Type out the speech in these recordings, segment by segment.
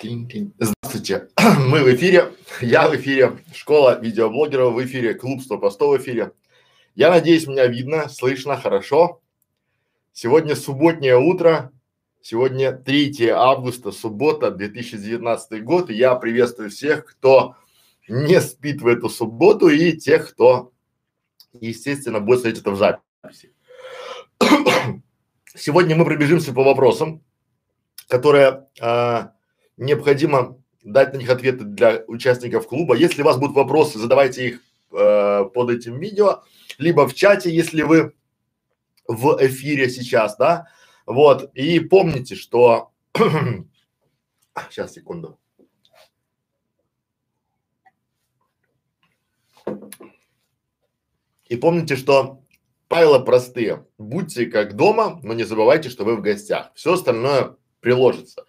Здравствуйте, мы в эфире, я в эфире, школа видеоблогеров в эфире, клуб 100 постов в эфире. Я надеюсь, меня видно, слышно хорошо. Сегодня субботнее утро, сегодня 3 августа, суббота, 2019 год, и я приветствую всех, кто не спит в эту субботу и тех, кто, естественно, будет смотреть это в записи. Сегодня мы пробежимся по вопросам, которые а, необходимо дать на них ответы для участников клуба. Если у вас будут вопросы, задавайте их э, под этим видео, либо в чате, если вы в эфире сейчас, да. Вот, и помните, что… сейчас, секунду. И помните, что правила простые. Будьте как дома, но не забывайте, что вы в гостях. Все остальное приложится.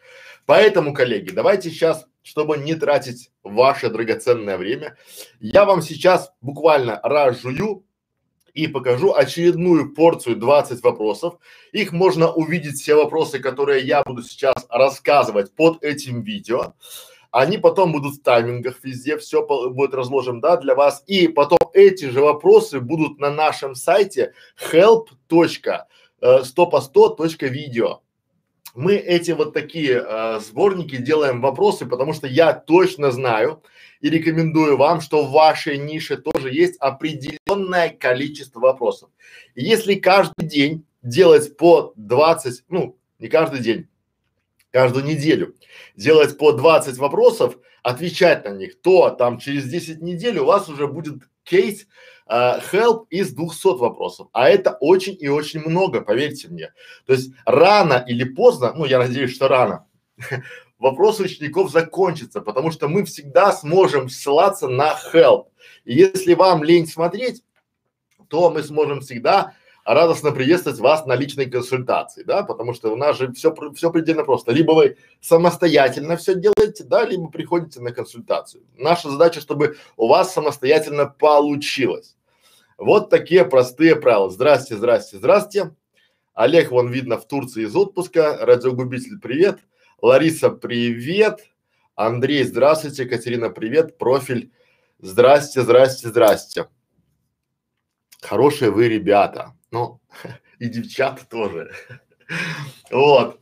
Поэтому, коллеги, давайте сейчас, чтобы не тратить ваше драгоценное время, я вам сейчас буквально разжую и покажу очередную порцию 20 вопросов. Их можно увидеть, все вопросы, которые я буду сейчас рассказывать под этим видео. Они потом будут в таймингах везде, все будет разложено, да, для вас. И потом эти же вопросы будут на нашем сайте help.100по100.video мы эти вот такие э, сборники делаем вопросы, потому что я точно знаю и рекомендую вам, что в вашей нише тоже есть определенное количество вопросов. И если каждый день делать по 20, ну, не каждый день, каждую неделю делать по 20 вопросов, отвечать на них, то там через 10 недель у вас уже будет кейс uh, help из 200 вопросов, а это очень и очень много, поверьте мне. То есть рано или поздно, ну я надеюсь, что рано, вопрос учеников закончится, потому что мы всегда сможем ссылаться на help. И если вам лень смотреть, то мы сможем всегда радостно приветствовать вас на личной консультации, да, потому что у нас же все, все предельно просто. Либо вы самостоятельно все делаете, да, либо приходите на консультацию. Наша задача, чтобы у вас самостоятельно получилось. Вот такие простые правила. Здрасте, здрасте, здрасте. Олег, вон видно в Турции из отпуска. Радиогубитель, привет. Лариса, привет. Андрей, здравствуйте. Катерина, привет. Профиль, здрасте, здрасте, здрасте. Хорошие вы ребята. Ну, и девчата тоже. Вот.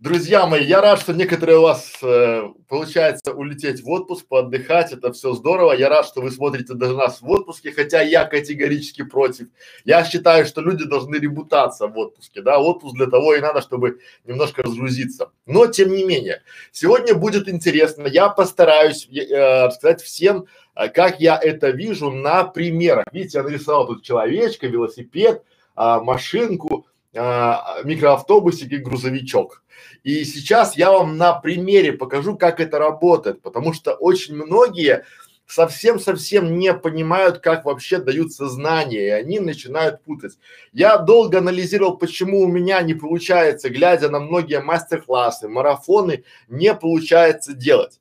Друзья мои, я рад, что некоторые у вас э, получается улететь в отпуск, поотдыхать, это все здорово. Я рад, что вы смотрите даже нас в отпуске, хотя я категорически против. Я считаю, что люди должны ребутаться в отпуске, да, отпуск для того и надо, чтобы немножко разгрузиться. Но тем не менее, сегодня будет интересно. Я постараюсь э, рассказать всем, э, как я это вижу на примерах. Видите, я нарисовал тут человечка, велосипед, э, машинку, э, микроавтобусик и грузовичок. И сейчас я вам на примере покажу, как это работает, потому что очень многие совсем-совсем не понимают, как вообще даются знания, и они начинают путать. Я долго анализировал, почему у меня не получается, глядя на многие мастер-классы, марафоны, не получается делать.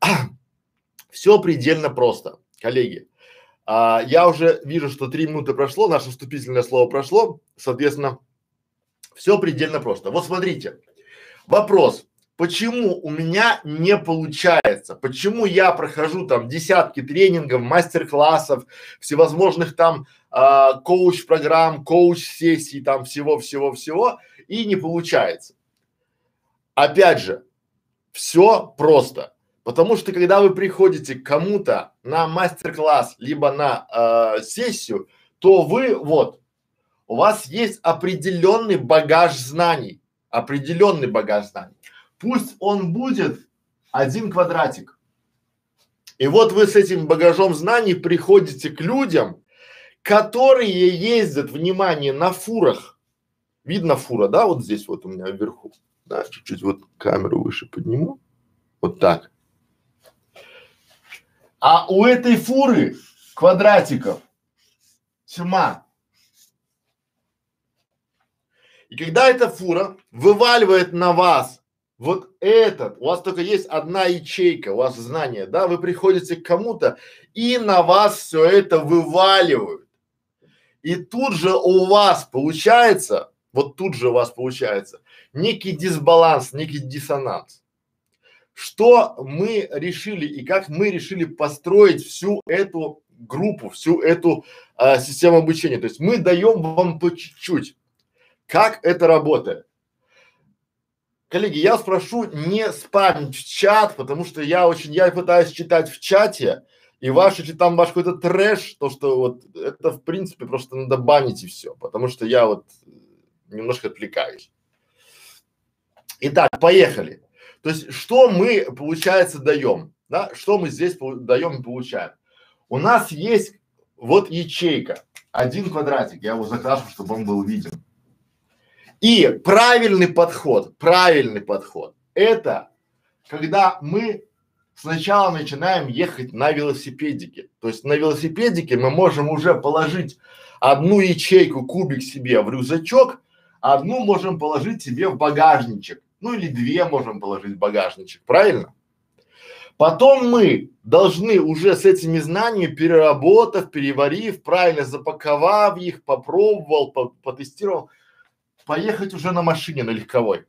Все предельно просто, коллеги. А, я уже вижу, что три минуты прошло, наше вступительное слово прошло, соответственно, все предельно просто. Вот смотрите, Вопрос, почему у меня не получается? Почему я прохожу там десятки тренингов, мастер-классов, всевозможных там э, коуч-программ, коуч-сессий, там всего-всего-всего и не получается? Опять же, все просто. Потому что когда вы приходите к кому-то на мастер-класс либо на э, сессию, то вы вот, у вас есть определенный багаж знаний определенный багаж знаний. Пусть он будет один квадратик. И вот вы с этим багажом знаний приходите к людям, которые ездят, внимание, на фурах. Видно фура, да, вот здесь вот у меня вверху. Да, чуть-чуть вот камеру выше подниму. Вот так. А у этой фуры квадратиков тьма. И когда эта фура вываливает на вас вот этот, у вас только есть одна ячейка, у вас знание, да, вы приходите к кому-то и на вас все это вываливают. И тут же у вас получается, вот тут же у вас получается некий дисбаланс, некий диссонанс. Что мы решили и как мы решили построить всю эту группу, всю эту а, систему обучения. То есть мы даем вам по чуть-чуть, как это работает. Коллеги, я спрошу не спамить в чат, потому что я очень, я пытаюсь читать в чате, и ваш, если там ваш какой-то трэш, то что вот это в принципе просто надо банить и все, потому что я вот немножко отвлекаюсь. Итак, поехали. То есть, что мы, получается, даем, да, что мы здесь даем и получаем. У нас есть вот ячейка, один квадратик, я его закрашу, чтобы он был виден. И правильный подход, правильный подход, это когда мы сначала начинаем ехать на велосипедике. То есть на велосипедике мы можем уже положить одну ячейку, кубик себе в рюкзачок, одну можем положить себе в багажничек. Ну или две можем положить в багажничек, правильно? Потом мы должны уже с этими знаниями, переработав, переварив, правильно запаковав их, попробовал, по потестировал, поехать уже на машине, на легковой.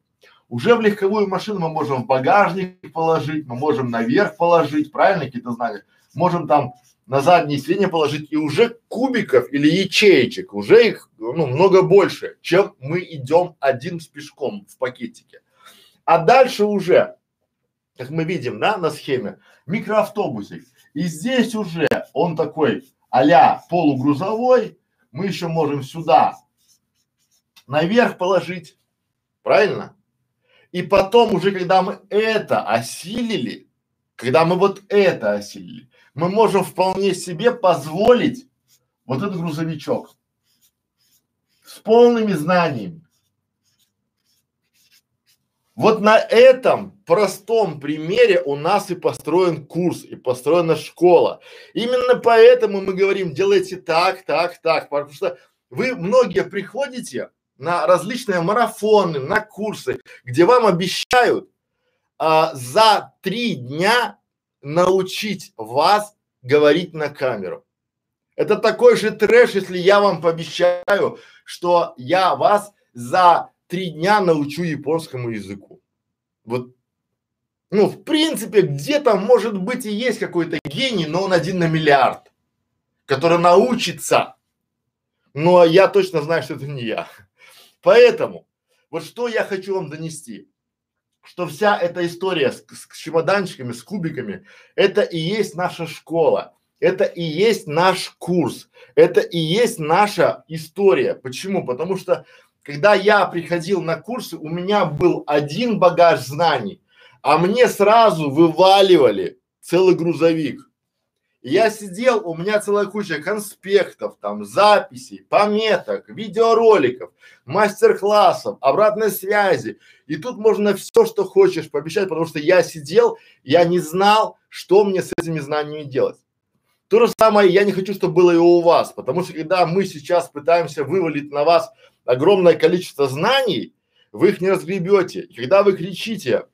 Уже в легковую машину мы можем в багажник положить, мы можем наверх положить, правильно, какие-то знания. Можем там на заднее сиденье положить и уже кубиков или ячеечек, уже их ну, много больше, чем мы идем один с пешком в пакетике. А дальше уже, как мы видим, да, на схеме, микроавтобусик. И здесь уже он такой а полугрузовой, мы еще можем сюда наверх положить, правильно? И потом уже, когда мы это осилили, когда мы вот это осилили, мы можем вполне себе позволить вот этот грузовичок с полными знаниями, вот на этом простом примере у нас и построен курс, и построена школа. Именно поэтому мы говорим, делайте так, так, так, потому что вы многие приходите на различные марафоны, на курсы, где вам обещают а, за три дня научить вас говорить на камеру. Это такой же трэш, если я вам пообещаю, что я вас за три дня научу японскому языку. Вот, ну, в принципе, где-то, может быть, и есть какой-то гений, но он один на миллиард, который научится. Но я точно знаю, что это не я. Поэтому, вот что я хочу вам донести, что вся эта история с, с чемоданчиками, с кубиками, это и есть наша школа. Это и есть наш курс, это и есть наша история. Почему? Потому что когда я приходил на курсы, у меня был один багаж знаний, а мне сразу вываливали целый грузовик. И я сидел, у меня целая куча конспектов, там, записей, пометок, видеороликов, мастер-классов, обратной связи. И тут можно все, что хочешь пообещать, потому что я сидел, я не знал, что мне с этими знаниями делать. То же самое я не хочу, чтобы было и у вас, потому что когда мы сейчас пытаемся вывалить на вас огромное количество знаний, вы их не разгребете. И когда вы кричите,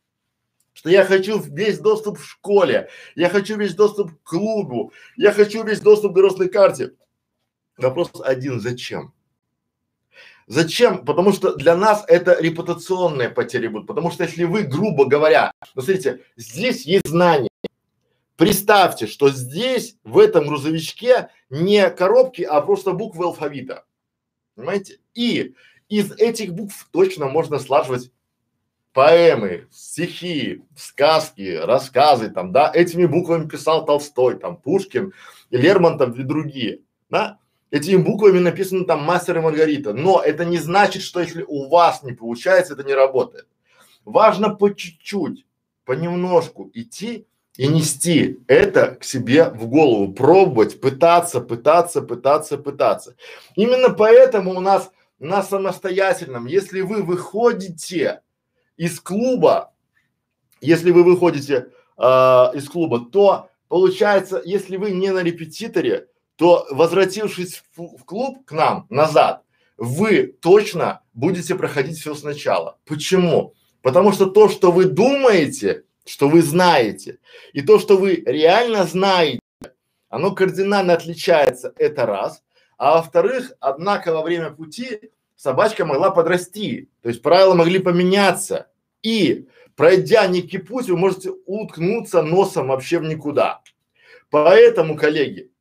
что я хочу весь доступ в школе, я хочу весь доступ к клубу, я хочу весь доступ к взрослой карте. Вопрос один, зачем? Зачем? Потому что для нас это репутационные потери будут. Потому что если вы, грубо говоря, ну смотрите, здесь есть знания, Представьте, что здесь, в этом грузовичке, не коробки, а просто буквы алфавита. Понимаете? И из этих букв точно можно слаживать поэмы, стихи, сказки, рассказы, там, да, этими буквами писал Толстой, там, Пушкин, Лермонтов и другие, да, этими буквами написано там Мастер и Маргарита, но это не значит, что если у вас не получается, это не работает. Важно по чуть-чуть, понемножку идти и нести это к себе в голову, пробовать, пытаться, пытаться, пытаться, пытаться. Именно поэтому у нас на самостоятельном, если вы выходите из клуба, если вы выходите э, из клуба, то получается, если вы не на репетиторе, то возвратившись в, в клуб к нам назад, вы точно будете проходить все сначала. Почему? Потому что то, что вы думаете, что вы знаете, и то, что вы реально знаете, оно кардинально отличается, это раз. А во-вторых, однако во время пути собачка могла подрасти, то есть правила могли поменяться. И пройдя некий путь, вы можете уткнуться носом вообще в никуда. Поэтому, коллеги,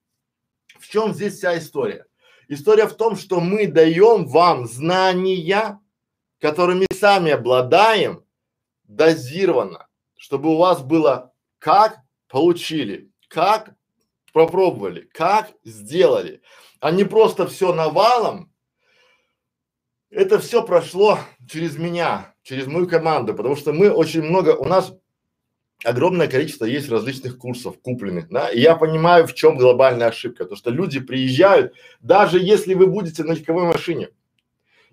в чем здесь вся история? История в том, что мы даем вам знания, которыми сами обладаем, дозированно, чтобы у вас было как получили, как попробовали, как сделали, а не просто все навалом. Это все прошло через меня, через мою команду, потому что мы очень много, у нас огромное количество есть различных курсов купленных, да, и я понимаю, в чем глобальная ошибка, то что люди приезжают, даже если вы будете на легковой машине,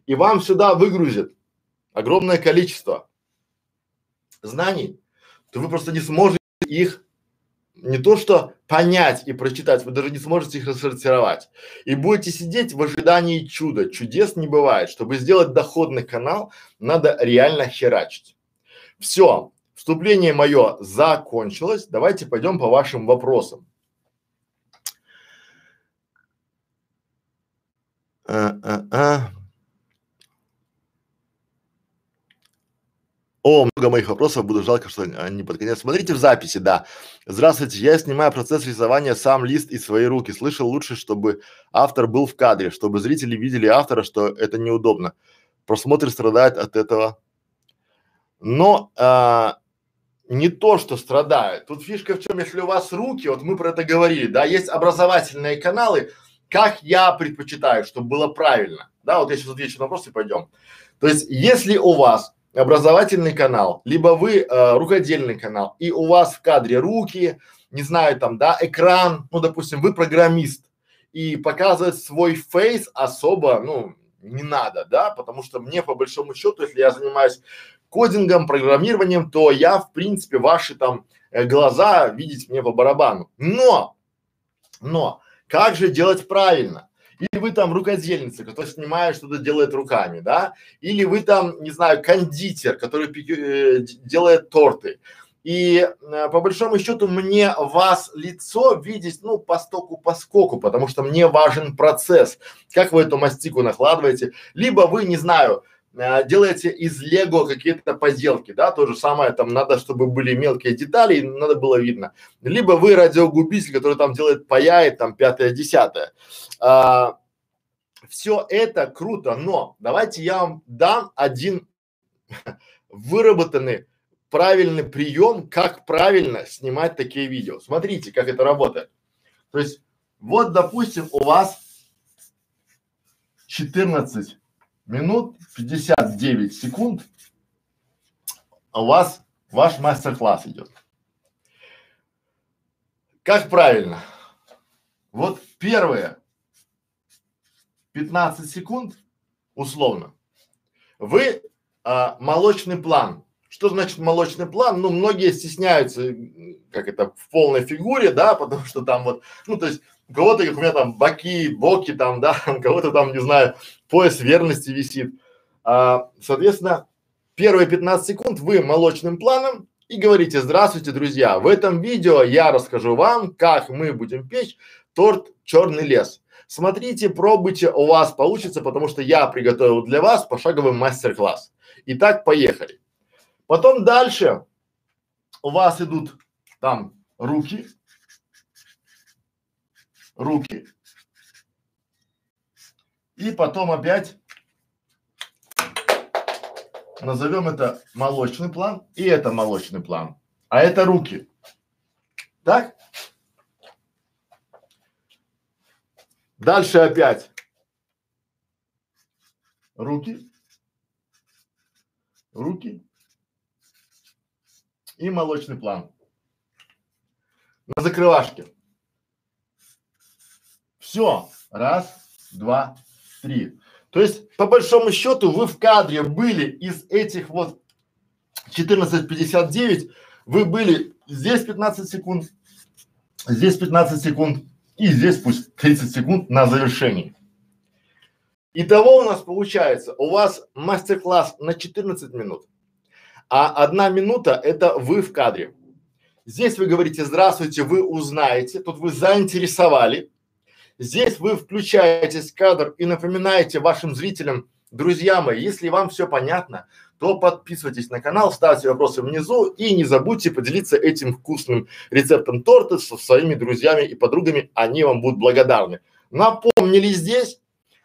и вам сюда выгрузят огромное количество знаний, то вы просто не сможете их не то что понять и прочитать, вы даже не сможете их рассортировать. И будете сидеть в ожидании чуда. Чудес не бывает. Чтобы сделать доходный канал, надо реально херачить. Все, вступление мое закончилось. Давайте пойдем по вашим вопросам. А, а, а. О, много моих вопросов, буду жалко, что они под конец. Смотрите в записи, да. Здравствуйте, я снимаю процесс рисования сам лист из своей руки. Слышал лучше, чтобы автор был в кадре, чтобы зрители видели автора, что это неудобно. Просмотр страдает от этого. Но а, не то, что страдает. Тут фишка в чем, если у вас руки, вот мы про это говорили, да, есть образовательные каналы, как я предпочитаю, чтобы было правильно. Да, вот я сейчас отвечу на вопросы, пойдем. То есть, если у вас образовательный канал, либо вы э, рукодельный канал, и у вас в кадре руки, не знаю там, да, экран, ну, допустим, вы программист, и показывать свой фейс особо, ну, не надо, да, потому что мне по большому счету, если я занимаюсь кодингом, программированием, то я, в принципе, ваши там э, глаза видеть мне по барабану. Но, но, как же делать правильно? Или вы там рукодельница, который снимает что-то делает руками, да? Или вы там, не знаю, кондитер, который э, делает торты. И э, по большому счету мне вас лицо видеть, ну, по стоку, по скоку, потому что мне важен процесс, как вы эту мастику накладываете. Либо вы, не знаю, э, делаете из лего какие-то поделки, да, то же самое, там надо, чтобы были мелкие детали, надо было видно. Либо вы радиогубитель, который там делает паяет, там пятое, десятое. А, все это круто, но давайте я вам дам один выработанный правильный прием, как правильно снимать такие видео. Смотрите, как это работает. То есть, вот, допустим, у вас 14 минут 59 секунд, у вас ваш мастер-класс идет. Как правильно? Вот первое, 15 секунд, условно, вы а, молочный план. Что значит молочный план? Ну, многие стесняются, как это, в полной фигуре, да, потому что там вот, ну, то есть у кого-то, как у меня там, боки, боки там, да, у кого-то там, не знаю, пояс верности висит. А, соответственно, первые 15 секунд вы молочным планом и говорите, здравствуйте, друзья, в этом видео я расскажу вам, как мы будем печь торт «Черный лес». Смотрите, пробуйте, у вас получится, потому что я приготовил для вас пошаговый мастер-класс. Итак, поехали. Потом дальше у вас идут там руки, руки, и потом опять назовем это молочный план, и это молочный план, а это руки. Так? Дальше опять руки, руки и молочный план на закрывашке. Все. Раз, два, три. То есть, по большому счету, вы в кадре были из этих вот 14.59, вы были здесь 15 секунд, здесь 15 секунд, и здесь пусть 30 секунд на завершении. Итого у нас получается, у вас мастер-класс на 14 минут, а одна минута это вы в кадре. Здесь вы говорите здравствуйте, вы узнаете, тут вы заинтересовали. Здесь вы включаетесь в кадр и напоминаете вашим зрителям, друзья мои, если вам все понятно, то подписывайтесь на канал, ставьте вопросы внизу и не забудьте поделиться этим вкусным рецептом торта со своими друзьями и подругами, они вам будут благодарны. Напомнили здесь,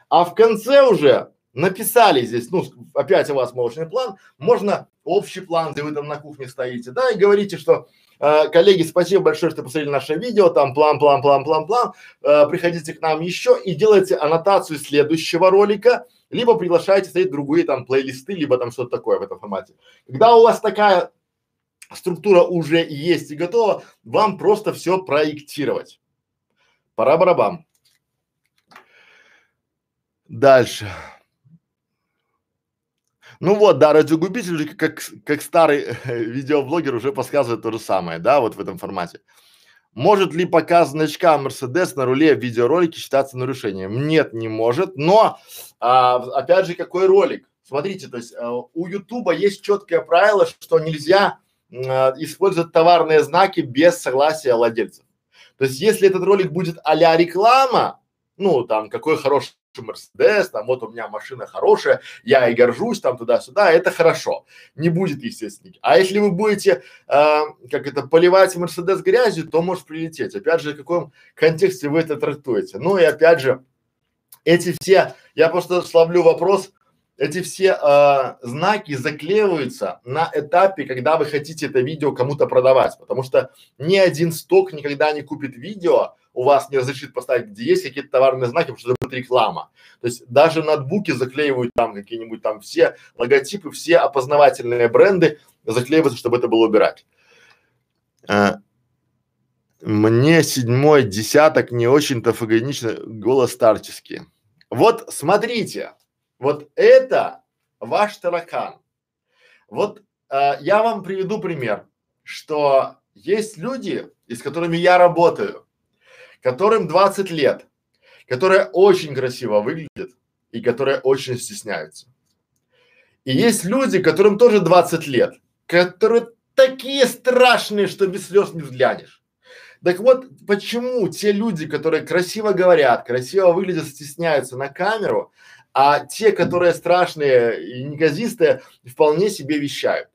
а в конце уже написали здесь, ну, опять у вас молочный план, можно общий план, где вы там на кухне стоите, да, и говорите, что коллеги, спасибо большое, что посмотрели наше видео, там план, план, план, план, план, э, приходите к нам еще и делайте аннотацию следующего ролика, либо приглашайте стоит другие там плейлисты, либо там что-то такое в этом формате. Когда у вас такая структура уже есть и готова, вам просто все проектировать. Пора барабам. Дальше. Ну вот, да, радиогубитель как, как старый видеоблогер уже подсказывает то же самое, да, вот в этом формате. Может ли показ значка Мерседес на руле в видеоролике считаться нарушением? Нет, не может, но а, опять же, какой ролик? Смотрите, то есть а, у Ютуба есть четкое правило, что нельзя а, использовать товарные знаки без согласия владельцев. То есть если этот ролик будет а-ля реклама, ну там какой хороший Мерседес, там вот у меня машина хорошая, я и горжусь там туда-сюда, это хорошо. Не будет, естественно. А если вы будете, э, как это, поливать Мерседес грязью, то может прилететь. Опять же, в каком контексте вы это трактуете. Ну и опять же, эти все, я просто словлю вопрос, эти все э, знаки заклеиваются на этапе, когда вы хотите это видео кому-то продавать, потому что ни один сток никогда не купит видео, у вас не разрешит поставить, где есть какие-то товарные знаки, потому что это будет реклама. То есть даже ноутбуки заклеивают там какие-нибудь там все логотипы, все опознавательные бренды заклеиваются, чтобы это было убирать. А, мне седьмой десяток не очень-то фагонично голос старческий. Вот смотрите, вот это ваш таракан. Вот э, я вам приведу пример, что есть люди, с которыми я работаю, которым 20 лет, которые очень красиво выглядят и которые очень стесняются. И есть люди, которым тоже 20 лет, которые такие страшные, что без слез не взглянешь. Так вот, почему те люди, которые красиво говорят, красиво выглядят, стесняются на камеру, а те, которые страшные и неказистые, вполне себе вещают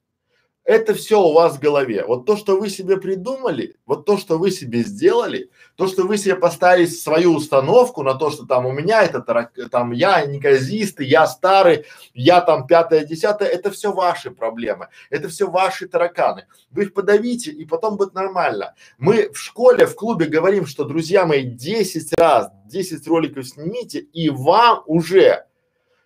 это все у вас в голове. Вот то, что вы себе придумали, вот то, что вы себе сделали, то, что вы себе поставили свою установку на то, что там у меня это там я неказистый, я старый, я там пятое, десятое, это все ваши проблемы, это все ваши тараканы. Вы их подавите и потом будет нормально. Мы в школе, в клубе говорим, что, друзья мои, 10 раз, 10 роликов снимите и вам уже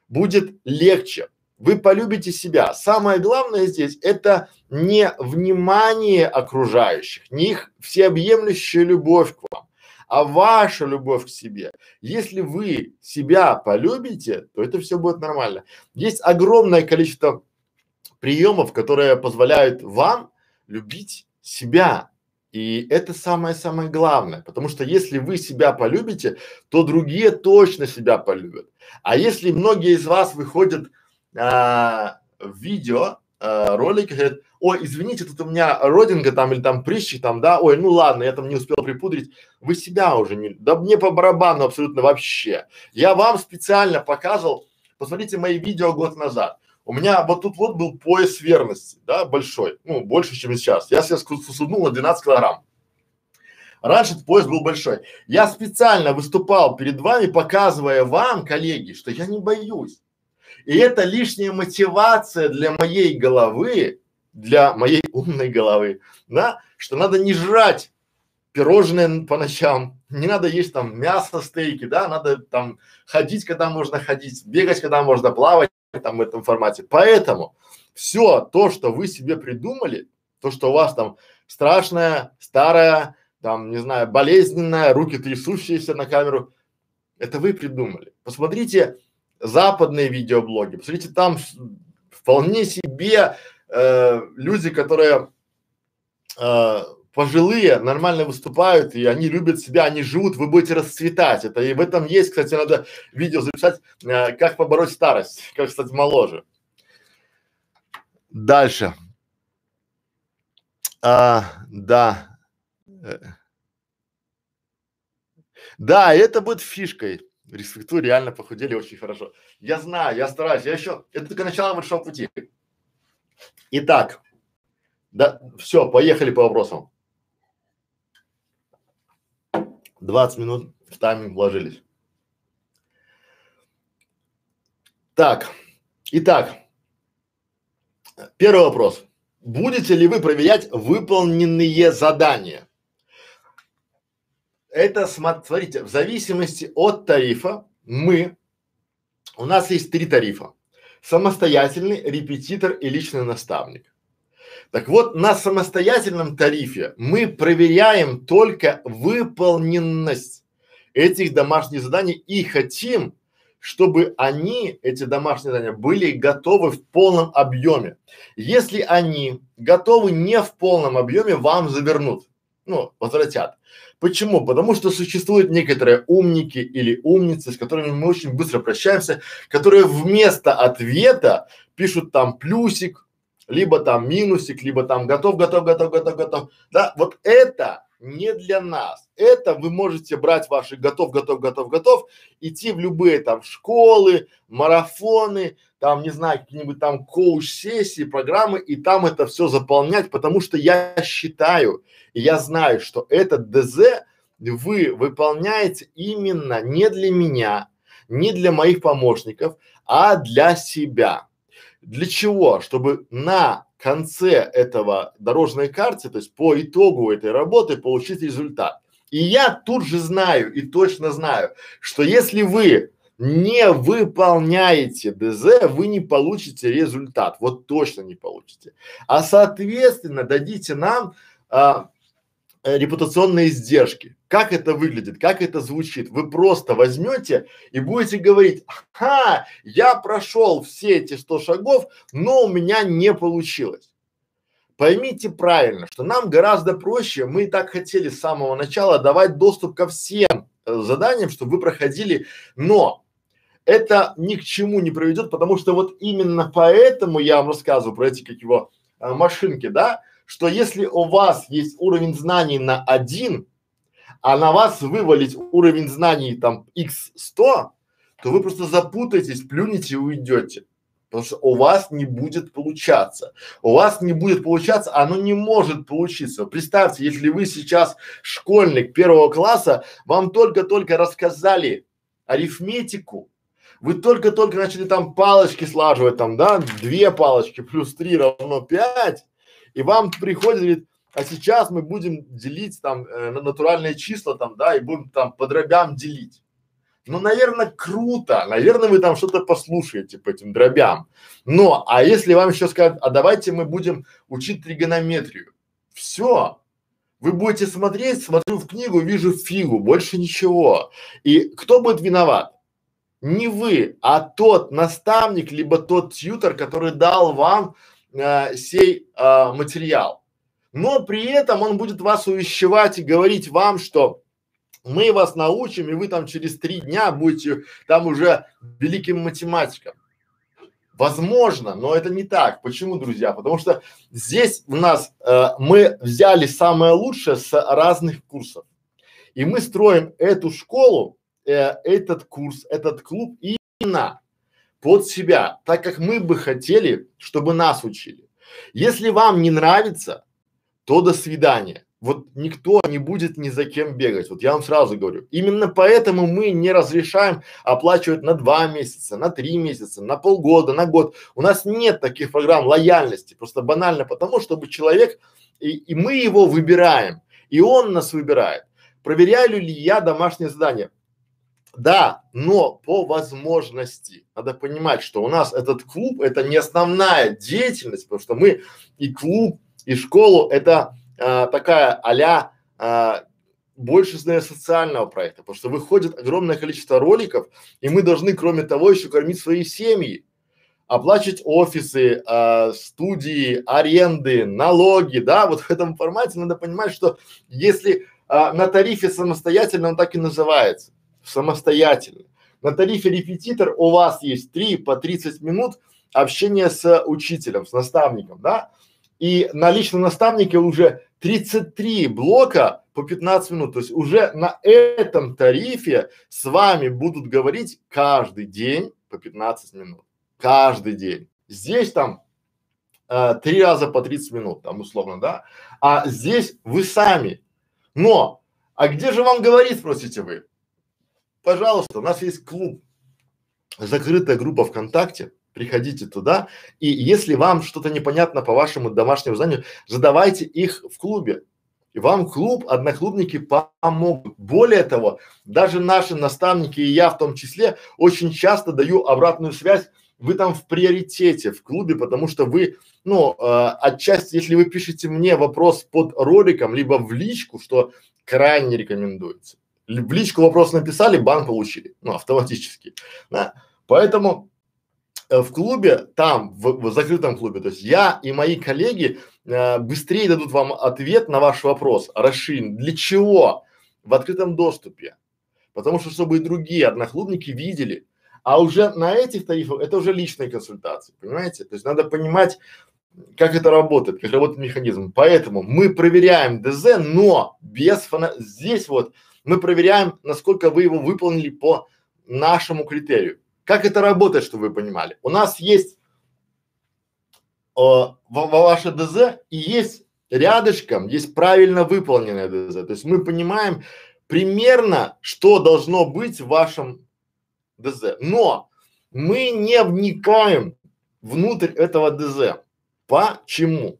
будет легче вы полюбите себя. Самое главное здесь это не внимание окружающих, не их всеобъемлющая любовь к вам, а ваша любовь к себе. Если вы себя полюбите, то это все будет нормально. Есть огромное количество приемов, которые позволяют вам любить себя. И это самое-самое главное, потому что если вы себя полюбите, то другие точно себя полюбят. А если многие из вас выходят а, видео, а, ролик, говорит, ой, извините, тут у меня родинга там или там прыщик там, да, ой, ну ладно, я там не успел припудрить, вы себя уже не, да мне по барабану абсолютно вообще. Я вам специально показывал, посмотрите мои видео год назад. У меня вот тут вот был пояс верности, да, большой, ну, больше, чем сейчас. Я себя сунул на 12 килограмм. Раньше этот пояс был большой. Я специально выступал перед вами, показывая вам, коллеги, что я не боюсь. И это лишняя мотивация для моей головы, для моей умной головы, да, что надо не жрать пирожные по ночам, не надо есть там мясо, стейки, да, надо там ходить, когда можно ходить, бегать, когда можно плавать, там в этом формате. Поэтому все то, что вы себе придумали, то, что у вас там страшное, старое, там, не знаю, болезненное, руки трясущиеся на камеру, это вы придумали. Посмотрите западные видеоблоги. Посмотрите, там вполне себе э, люди, которые э, пожилые, нормально выступают, и они любят себя, они живут, вы будете расцветать. Это и в этом есть, кстати, надо видео записать, э, как побороть старость, как стать моложе. Дальше. А, да. Э. Да, это будет фишкой респектую, реально похудели очень хорошо. Я знаю, я стараюсь, я еще, это только начало большого пути. Итак, да, все, поехали по вопросам. 20 минут в тайминг вложились. Так, итак, первый вопрос. Будете ли вы проверять выполненные задания? Это, смотрите, в зависимости от тарифа мы, у нас есть три тарифа. Самостоятельный, репетитор и личный наставник. Так вот, на самостоятельном тарифе мы проверяем только выполненность этих домашних заданий и хотим, чтобы они, эти домашние задания, были готовы в полном объеме. Если они готовы не в полном объеме, вам завернут, ну, возвратят. Почему? Потому что существуют некоторые умники или умницы, с которыми мы очень быстро прощаемся, которые вместо ответа пишут там плюсик, либо там минусик, либо там готов, готов, готов, готов, готов. Да, вот это не для нас. Это вы можете брать ваши готов, готов, готов, готов, идти в любые там школы, марафоны, там, не знаю, какие-нибудь там коуч-сессии, программы, и там это все заполнять, потому что я считаю, и я знаю, что этот ДЗ вы выполняете именно не для меня, не для моих помощников, а для себя. Для чего? Чтобы на конце этого дорожной карты, то есть по итогу этой работы получить результат. И я тут же знаю и точно знаю, что если вы не выполняете ДЗ, вы не получите результат. Вот точно не получите. А соответственно дадите нам а, Э, репутационные издержки. Как это выглядит, как это звучит? Вы просто возьмете и будете говорить, ха, я прошел все эти 100 шагов, но у меня не получилось. Поймите правильно, что нам гораздо проще, мы и так хотели с самого начала давать доступ ко всем э, заданиям, чтобы вы проходили, но это ни к чему не приведет, потому что вот именно поэтому я вам рассказываю про эти как его э, машинки, да, что если у вас есть уровень знаний на один, а на вас вывалить уровень знаний там x 100, то вы просто запутаетесь, плюнете и уйдете. Потому что у вас не будет получаться. У вас не будет получаться, оно не может получиться. Представьте, если вы сейчас школьник первого класса, вам только-только рассказали арифметику, вы только-только начали там палочки слаживать, там, да, две палочки плюс три равно пять, и вам приходит, а сейчас мы будем делить там э, на натуральные числа там, да, и будем там по дробям делить. Ну, наверное, круто, наверное, вы там что-то послушаете по этим дробям. Но, а если вам еще скажут, а давайте мы будем учить тригонометрию, все, вы будете смотреть, смотрю в книгу, вижу фигу, больше ничего. И кто будет виноват? Не вы, а тот наставник, либо тот тьютер, который дал вам э, сей э, материал. Но при этом он будет вас увещевать и говорить вам, что мы вас научим, и вы там через три дня будете там уже великим математиком. Возможно, но это не так. Почему, друзья? Потому что здесь у нас э, мы взяли самое лучшее с разных курсов. И мы строим эту школу, э, этот курс, этот клуб именно под себя, так как мы бы хотели, чтобы нас учили. Если вам не нравится, то до свидания. Вот никто не будет ни за кем бегать. Вот я вам сразу говорю. Именно поэтому мы не разрешаем оплачивать на два месяца, на три месяца, на полгода, на год. У нас нет таких программ лояльности. Просто банально потому, чтобы человек и, и мы его выбираем, и он нас выбирает. Проверяю ли я домашнее задание? Да, но по возможности. Надо понимать, что у нас этот клуб это не основная деятельность, потому что мы и клуб, и школу это а, такая а-ля а, больше для социального проекта, потому что выходит огромное количество роликов, и мы должны, кроме того, еще кормить свои семьи, оплачивать офисы, а, студии, аренды, налоги, да, вот в этом формате надо понимать, что если а, на тарифе самостоятельно он так и называется, самостоятельно. На тарифе репетитор у вас есть три по 30 минут общения с учителем, с наставником, да? И на личном наставнике уже 33 блока по 15 минут. То есть уже на этом тарифе с вами будут говорить каждый день по 15 минут. Каждый день. Здесь там э, три раза по 30 минут, там условно, да, а здесь вы сами. Но, а где же вам говорить, спросите вы? Пожалуйста, у нас есть клуб, закрытая группа ВКонтакте, приходите туда, и если вам что-то непонятно по вашему домашнему заданию, задавайте их в клубе. И вам клуб, одноклубники помогут. Более того, даже наши наставники и я в том числе очень часто даю обратную связь. Вы там в приоритете в клубе, потому что вы, ну, э, отчасти, если вы пишете мне вопрос под роликом, либо в личку, что крайне рекомендуется. В личку вопрос написали, бан получили, ну, автоматически. Да? Поэтому в клубе, там, в, в закрытом клубе, то есть я и мои коллеги э, быстрее дадут вам ответ на ваш вопрос, расширен. Для чего? В открытом доступе. Потому что, чтобы и другие одноклубники видели. А уже на этих тарифах это уже личные консультации, понимаете? То есть надо понимать, как это работает, как работает механизм. Поэтому мы проверяем ДЗ, но без фана... Здесь вот мы проверяем, насколько вы его выполнили по нашему критерию. Как это работает, чтобы вы понимали? У нас есть э, ваше ДЗ и есть рядышком, есть правильно выполненное ДЗ. То есть мы понимаем примерно, что должно быть в вашем ДЗ. Но мы не вникаем внутрь этого ДЗ. Почему?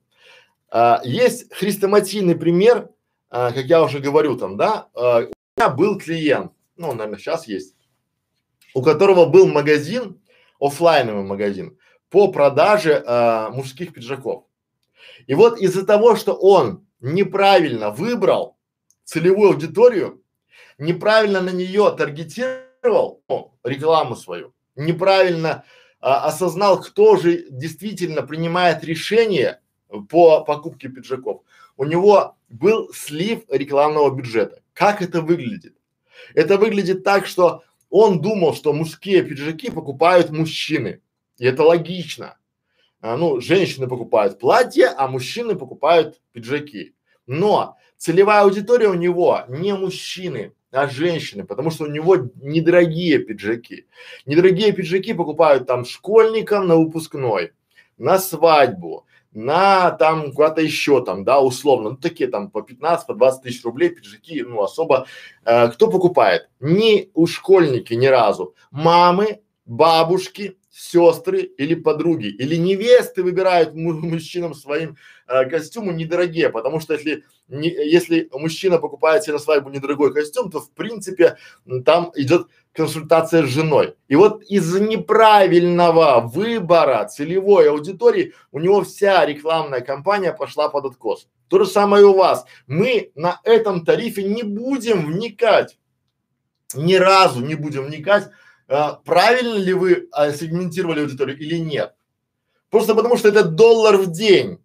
А, есть хрестоматийный пример, а, как я уже говорю там, да, а, у меня был клиент, ну, наверное, сейчас есть, у которого был магазин, офлайновый магазин, по продаже э, мужских пиджаков. И вот из-за того, что он неправильно выбрал целевую аудиторию, неправильно на нее таргетировал ну, рекламу свою, неправильно а, осознал, кто же действительно принимает решение по покупке пиджаков, у него был слив рекламного бюджета. Как это выглядит? Это выглядит так, что он думал, что мужские пиджаки покупают мужчины. И это логично. А, ну, женщины покупают платья, а мужчины покупают пиджаки. Но целевая аудитория у него не мужчины, а женщины, потому что у него недорогие пиджаки. Недорогие пиджаки покупают там школьникам на выпускной, на свадьбу, на там куда-то еще там, да, условно, ну такие там по 15, по 20 тысяч рублей пиджаки, ну особо, э, кто покупает? Не у школьники ни разу, мамы, бабушки, сестры или подруги или невесты выбирают мужчинам своим э, костюмы недорогие, потому что если не, если мужчина покупает себе на свадьбу недорогой костюм, то в принципе там идет консультация с женой. И вот из-за неправильного выбора целевой аудитории у него вся рекламная кампания пошла под откос. То же самое и у вас. Мы на этом тарифе не будем вникать, ни разу не будем вникать правильно ли вы а, сегментировали аудиторию или нет. Просто потому что это доллар в день.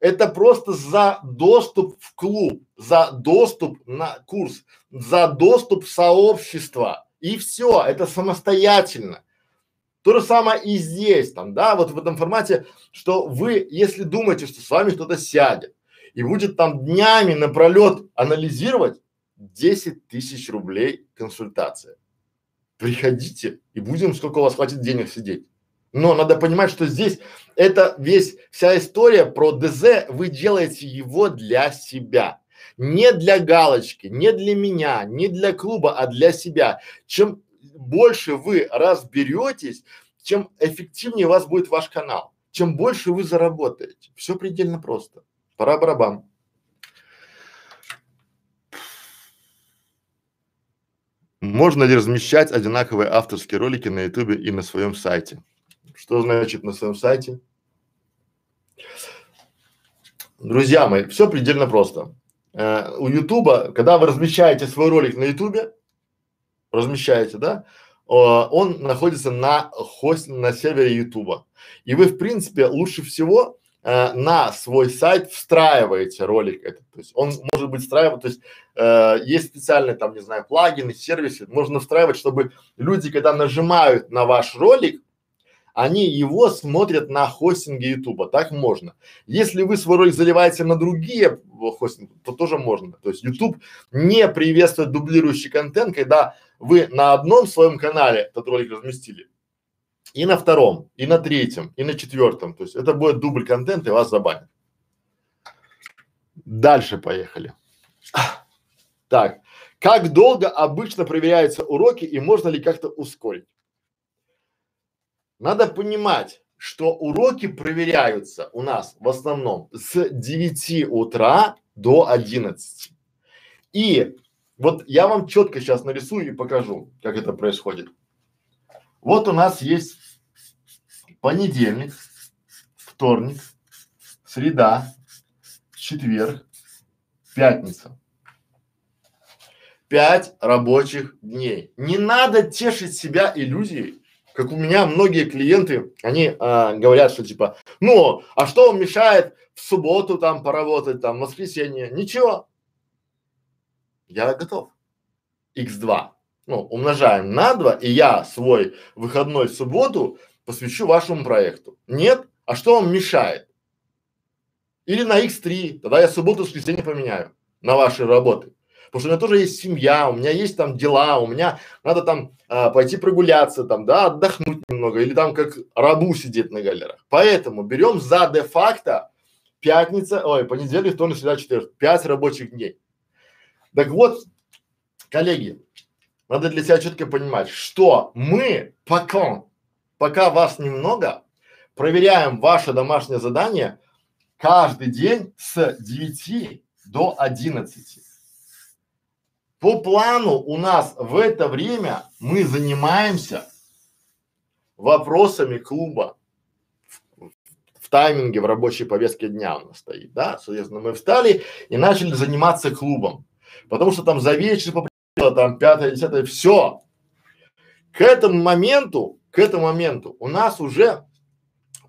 Это просто за доступ в клуб, за доступ на курс, за доступ в сообщество. И все, это самостоятельно. То же самое и здесь, там, да, вот в этом формате, что вы, если думаете, что с вами кто-то сядет и будет там днями напролет анализировать, 10 тысяч рублей консультация приходите и будем, сколько у вас хватит денег сидеть. Но надо понимать, что здесь это весь, вся история про ДЗ, вы делаете его для себя. Не для галочки, не для меня, не для клуба, а для себя. Чем больше вы разберетесь, чем эффективнее у вас будет ваш канал, чем больше вы заработаете. Все предельно просто. Пора барабан. Можно ли размещать одинаковые авторские ролики на ютубе и на своем сайте? Что значит на своем сайте? Друзья мои, все предельно просто. Э, у ютуба, когда вы размещаете свой ролик на ютубе, размещаете, да, он находится на хост, на сервере ютуба. И вы, в принципе, лучше всего э, на свой сайт встраиваете ролик этот. То есть он может быть встраивать, то есть э, есть специальные там, не знаю, плагины, сервисы, можно встраивать, чтобы люди, когда нажимают на ваш ролик, они его смотрят на хостинге Ютуба, так можно. Если вы свой ролик заливаете на другие хостинги, то тоже можно. То есть YouTube не приветствует дублирующий контент, когда вы на одном своем канале этот ролик разместили, и на втором, и на третьем, и на четвертом. То есть это будет дубль контента и вас забанят. Дальше поехали. Так, как долго обычно проверяются уроки и можно ли как-то ускорить? Надо понимать, что уроки проверяются у нас в основном с 9 утра до 11. И вот я вам четко сейчас нарисую и покажу, как это происходит. Вот у нас есть понедельник, вторник, среда, четверг, пятница. Пять рабочих дней. Не надо тешить себя иллюзией, как у меня многие клиенты, они а, говорят, что типа, ну, а что вам мешает в субботу там поработать, там, в воскресенье? Ничего. Я готов. X2. Ну, умножаем на 2, и я свой выходной субботу посвящу вашему проекту. Нет? А что вам мешает? Или на X3, тогда я субботу, воскресенье поменяю на ваши работы. Потому что у меня тоже есть семья, у меня есть там дела, у меня надо там а, пойти прогуляться, там, да, отдохнуть немного, или там как рабу сидеть на галерах. Поэтому берем за де-факто пятница, ой, понедельник, вторник, среда, четверг, пять рабочих дней. Так вот, коллеги, надо для себя четко понимать, что мы пока, пока вас немного, проверяем ваше домашнее задание каждый день с 9 до 11. По плану у нас в это время мы занимаемся вопросами клуба. В, тайминге, в рабочей повестке дня у нас стоит, да, соответственно, мы встали и начали заниматься клубом, потому что там за вечер там пятое, десятое, все. К этому моменту, к этому моменту у нас уже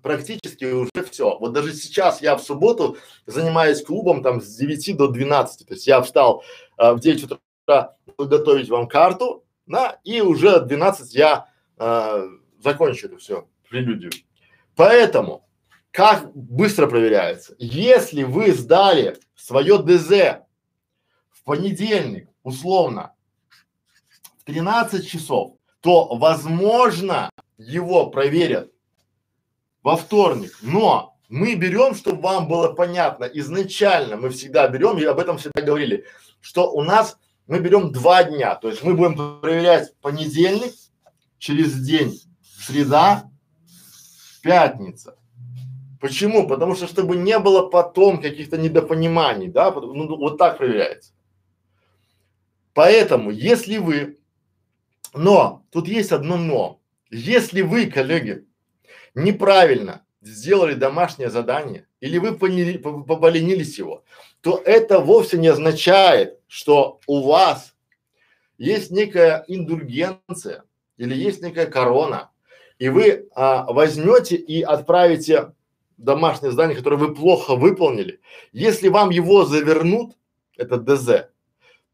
практически уже все. Вот даже сейчас я в субботу занимаюсь клубом там с 9 до 12, то есть я встал а, в 9 утра подготовить вам карту, да, и уже 12 я э, закончу это все, прелюдию. Поэтому, как быстро проверяется? Если вы сдали свое ДЗ в понедельник, условно, в 13 часов, то, возможно, его проверят во вторник, но мы берем, чтобы вам было понятно, изначально мы всегда берем, и об этом всегда говорили, что у нас мы берем два дня, то есть мы будем проверять понедельник, через день среда, пятница. Почему? Потому что чтобы не было потом каких-то недопониманий, да, ну, вот так проверяется. Поэтому, если вы, но, тут есть одно но, если вы, коллеги, неправильно сделали домашнее задание, или вы поленились его, то это вовсе не означает, что у вас есть некая индульгенция или есть некая корона, и вы а, возьмете и отправите домашнее задание, которое вы плохо выполнили. Если вам его завернут, это ДЗ,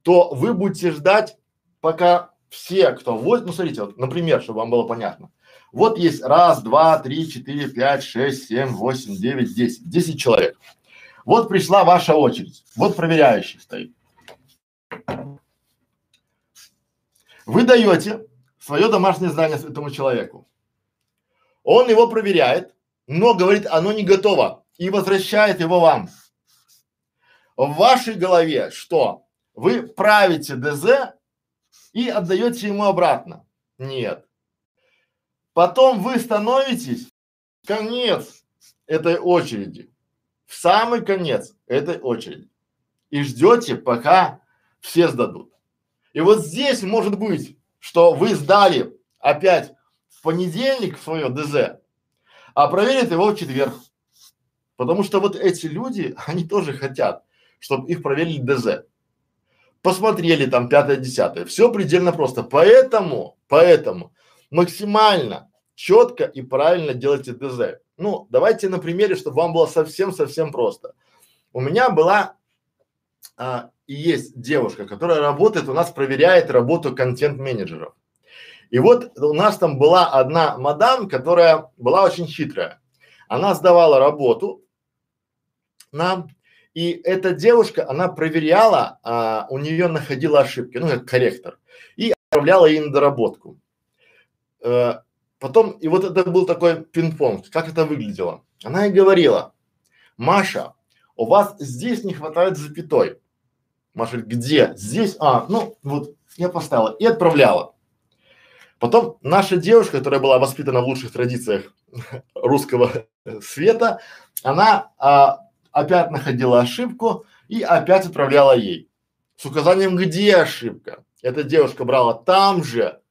то вы будете ждать, пока все, кто вот, ну смотрите, вот, например, чтобы вам было понятно. Вот есть раз, два, три, четыре, пять, шесть, семь, восемь, девять, десять. Десять человек. Вот пришла ваша очередь. Вот проверяющий стоит. Вы даете свое домашнее задание этому человеку. Он его проверяет, но говорит, оно не готово и возвращает его вам. В вашей голове что? Вы правите ДЗ и отдаете ему обратно. Нет. Потом вы становитесь конец этой очереди, в самый конец этой очереди и ждете, пока все сдадут. И вот здесь может быть, что вы сдали опять в понедельник свое ДЗ, а проверят его в четверг. Потому что вот эти люди, они тоже хотят, чтобы их проверили ДЗ. Посмотрели там пятое, десятое. Все предельно просто. Поэтому, поэтому максимально четко и правильно делайте ДЗ. Ну, давайте на примере, чтобы вам было совсем-совсем просто. У меня была а, и есть девушка, которая работает, у нас проверяет работу контент-менеджеров. И вот у нас там была одна мадам, которая была очень хитрая. Она сдавала работу нам, и эта девушка, она проверяла, а, у нее находила ошибки, ну как корректор, и отправляла ей на доработку. Э, потом, и вот это был такой пинг-понг, как это выглядело. Она и говорила, Маша, у вас здесь не хватает запятой. Маша говорит, где? Здесь? А, ну вот я поставила и отправляла. Потом наша девушка, которая была воспитана в лучших традициях русского света, она а, опять находила ошибку и опять отправляла ей с указанием, где ошибка. Эта девушка брала там же,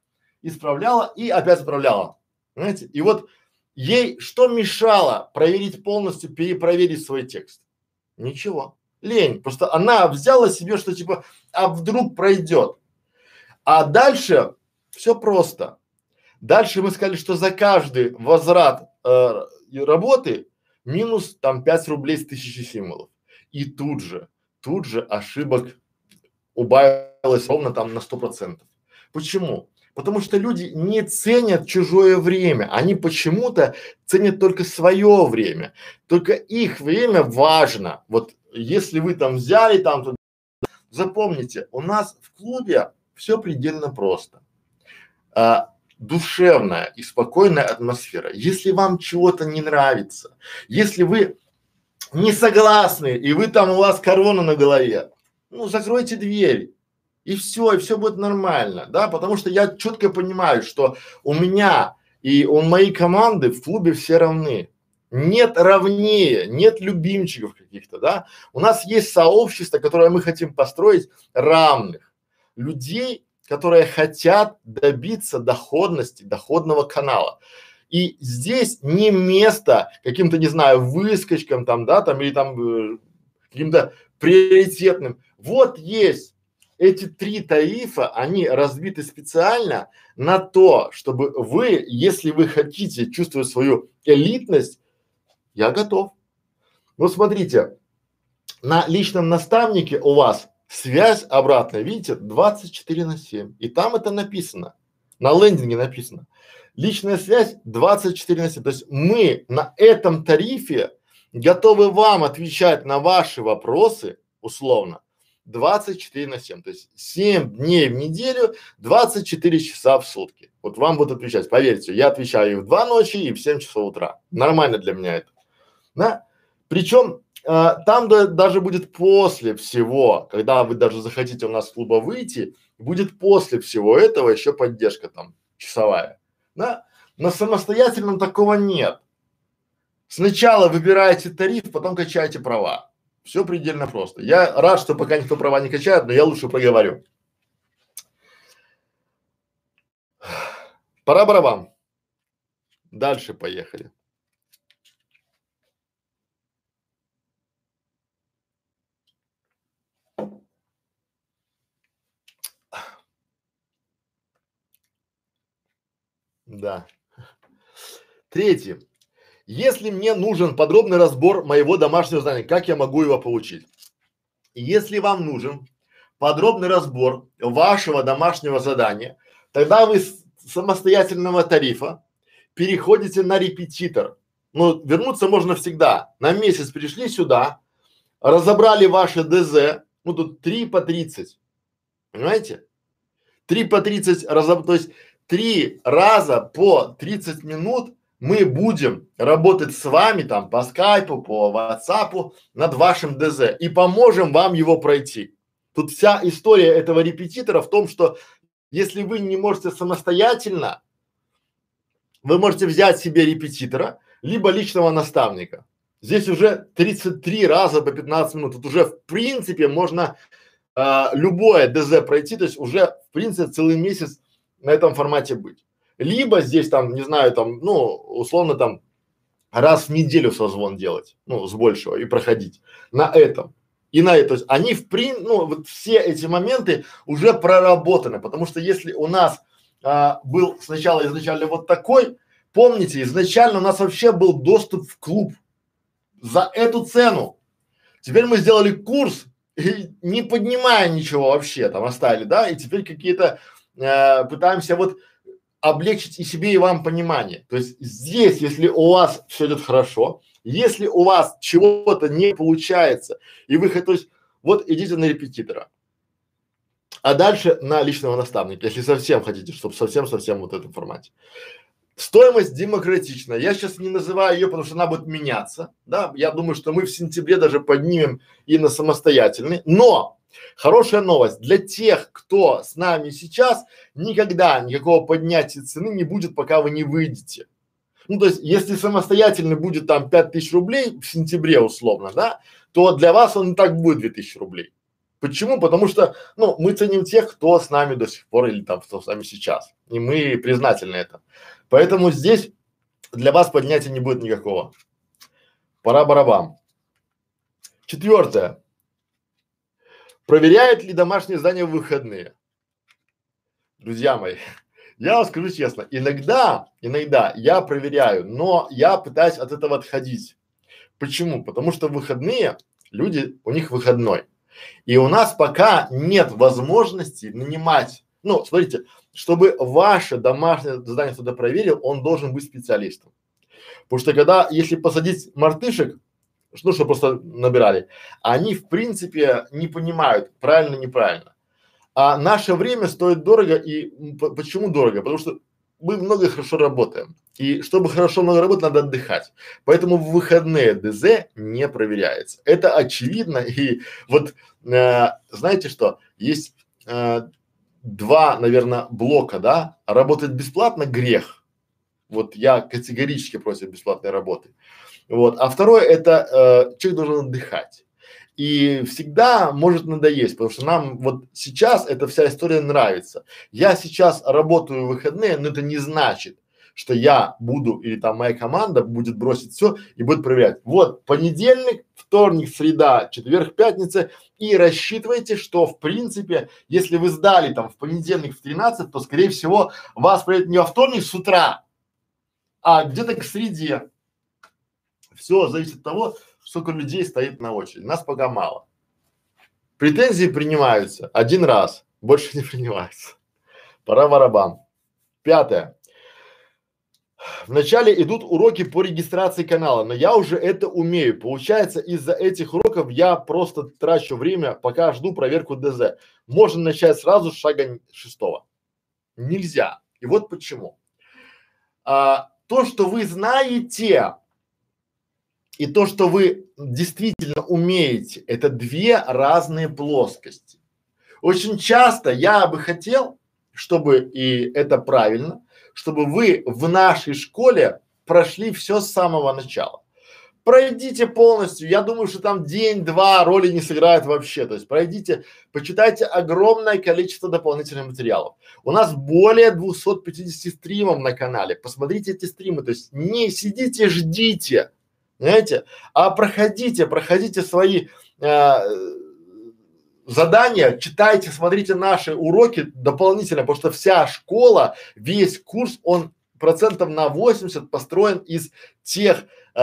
исправляла и опять отправляла. Понимаете? И вот ей что мешало проверить полностью, перепроверить свой текст? Ничего. Лень. Просто она взяла себе, что типа, а вдруг пройдет. А дальше все просто. Дальше мы сказали, что за каждый возврат э, работы минус там 5 рублей с тысячи символов. И тут же, тут же ошибок убавилось ровно там на сто процентов. Почему? Потому что люди не ценят чужое время, они почему-то ценят только свое время. Только их время важно. Вот если вы там взяли там, туда, запомните, у нас в клубе все предельно просто. А, душевная и спокойная атмосфера. Если вам чего-то не нравится, если вы не согласны и вы там у вас корона на голове, ну закройте дверь и все, и все будет нормально, да, потому что я четко понимаю, что у меня и у моей команды в клубе все равны. Нет равнее, нет любимчиков каких-то, да. У нас есть сообщество, которое мы хотим построить равных людей, которые хотят добиться доходности, доходного канала. И здесь не место каким-то, не знаю, выскочкам там, да, там или там э, каким-то приоритетным. Вот есть эти три тарифа, они разбиты специально на то, чтобы вы, если вы хотите чувствовать свою элитность, я готов. Ну смотрите, на личном наставнике у вас связь обратная, видите, 24 на 7. И там это написано, на лендинге написано. Личная связь 24 на 7. То есть мы на этом тарифе готовы вам отвечать на ваши вопросы, условно, 24 на 7. То есть 7 дней в неделю, 24 часа в сутки. Вот вам будут отвечать. Поверьте, я отвечаю и в 2 ночи, и в 7 часов утра. Нормально для меня это. Да? Причем а, там да, даже будет после всего, когда вы даже захотите у нас клуба выйти, будет после всего этого еще поддержка там часовая. Да? На самостоятельном такого нет. Сначала выбираете тариф, потом качаете права. Все предельно просто. Я рад, что пока никто права не качает, но я лучше проговорю. Пора барабан. Дальше поехали. Да. Третье. Если мне нужен подробный разбор моего домашнего задания, как я могу его получить? Если вам нужен подробный разбор вашего домашнего задания, тогда вы с самостоятельного тарифа переходите на репетитор. Ну, вернуться можно всегда. На месяц пришли сюда, разобрали ваше ДЗ, ну тут 3 по 30. Понимаете? 3 по 30 разоб... то есть три раза по 30 минут мы будем работать с вами там по скайпу, по ватсапу над вашим ДЗ и поможем вам его пройти. Тут вся история этого репетитора в том, что если вы не можете самостоятельно, вы можете взять себе репетитора, либо личного наставника. Здесь уже 33 раза по 15 минут. Тут уже в принципе можно э, любое ДЗ пройти, то есть уже в принципе целый месяц на этом формате быть. Либо здесь там, не знаю, там, ну, условно там раз в неделю созвон делать, ну, с большего и проходить на этом. И на это, то есть они в прин, ну, вот все эти моменты уже проработаны, потому что если у нас а, был сначала изначально вот такой, помните, изначально у нас вообще был доступ в клуб за эту цену. Теперь мы сделали курс, не поднимая ничего вообще, там оставили, да, и теперь какие-то э, пытаемся вот облегчить и себе, и вам понимание. То есть здесь, если у вас все идет хорошо, если у вас чего-то не получается, и вы, то есть, вот идите на репетитора, а дальше на личного наставника, если совсем хотите, чтобы совсем-совсем вот в этом формате. Стоимость демократична. Я сейчас не называю ее, потому что она будет меняться. Да, я думаю, что мы в сентябре даже поднимем и на самостоятельный. Но хорошая новость для тех, кто с нами сейчас, никогда никакого поднятия цены не будет, пока вы не выйдете. Ну, то есть, если самостоятельный будет там 5000 рублей в сентябре условно, да, то для вас он и так будет 2000 рублей. Почему? Потому что, ну, мы ценим тех, кто с нами до сих пор или там, кто с нами сейчас. И мы признательны этому. Поэтому здесь для вас поднятия не будет никакого. Пора барабам. Четвертое. Проверяет ли домашнее здание в выходные? Друзья мои, я вам скажу честно, иногда, иногда я проверяю, но я пытаюсь от этого отходить. Почему? Потому что выходные люди, у них выходной. И у нас пока нет возможности нанимать, ну, смотрите, чтобы ваше домашнее задание кто-то проверил, он должен быть специалистом. Потому что когда, если посадить мартышек, ну, что просто набирали, они в принципе не понимают, правильно, неправильно. А наше время стоит дорого и почему дорого? Потому что мы много хорошо работаем. И чтобы хорошо много работать, надо отдыхать. Поэтому в выходные ДЗ не проверяется. Это очевидно. И вот э, знаете что? Есть э, два, наверное, блока, да? Работать бесплатно грех. Вот я категорически против бесплатной работы. Вот. А второе это э, человек должен отдыхать. И всегда может надоесть, потому что нам вот сейчас эта вся история нравится. Я сейчас работаю в выходные, но это не значит, что я буду или там моя команда будет бросить все и будет проверять. Вот понедельник, вторник, среда, четверг, пятница и рассчитывайте, что в принципе, если вы сдали там в понедельник в 13, то скорее всего вас проверят не во вторник с утра, а где-то к среде. Все зависит от того, сколько людей стоит на очереди. Нас пока мало. Претензии принимаются один раз, больше не принимаются. Пора барабан. Пятое. Вначале идут уроки по регистрации канала, но я уже это умею. Получается, из-за этих уроков я просто трачу время, пока жду проверку ДЗ. Можно начать сразу с шага шестого. Нельзя. И вот почему. А, то, что вы знаете, и то, что вы действительно умеете, это две разные плоскости. Очень часто я бы хотел, чтобы, и это правильно, чтобы вы в нашей школе прошли все с самого начала. Пройдите полностью, я думаю, что там день-два роли не сыграет вообще, то есть пройдите, почитайте огромное количество дополнительных материалов. У нас более 250 стримов на канале, посмотрите эти стримы, то есть не сидите, ждите, Понимаете? А проходите, проходите свои э, задания, читайте, смотрите наши уроки дополнительно, потому что вся школа, весь курс, он процентов на 80 построен из тех э,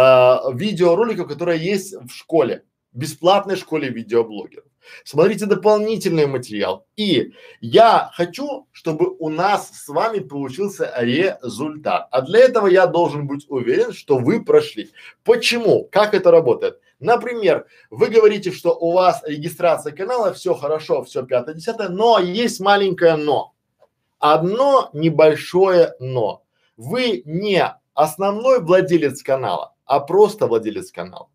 видеороликов, которые есть в школе, бесплатной школе видеоблогеров. Смотрите дополнительный материал. И я хочу, чтобы у нас с вами получился результат. А для этого я должен быть уверен, что вы прошли. Почему? Как это работает? Например, вы говорите, что у вас регистрация канала, все хорошо, все пятое, десятое, но есть маленькое но. Одно небольшое но. Вы не основной владелец канала, а просто владелец канала.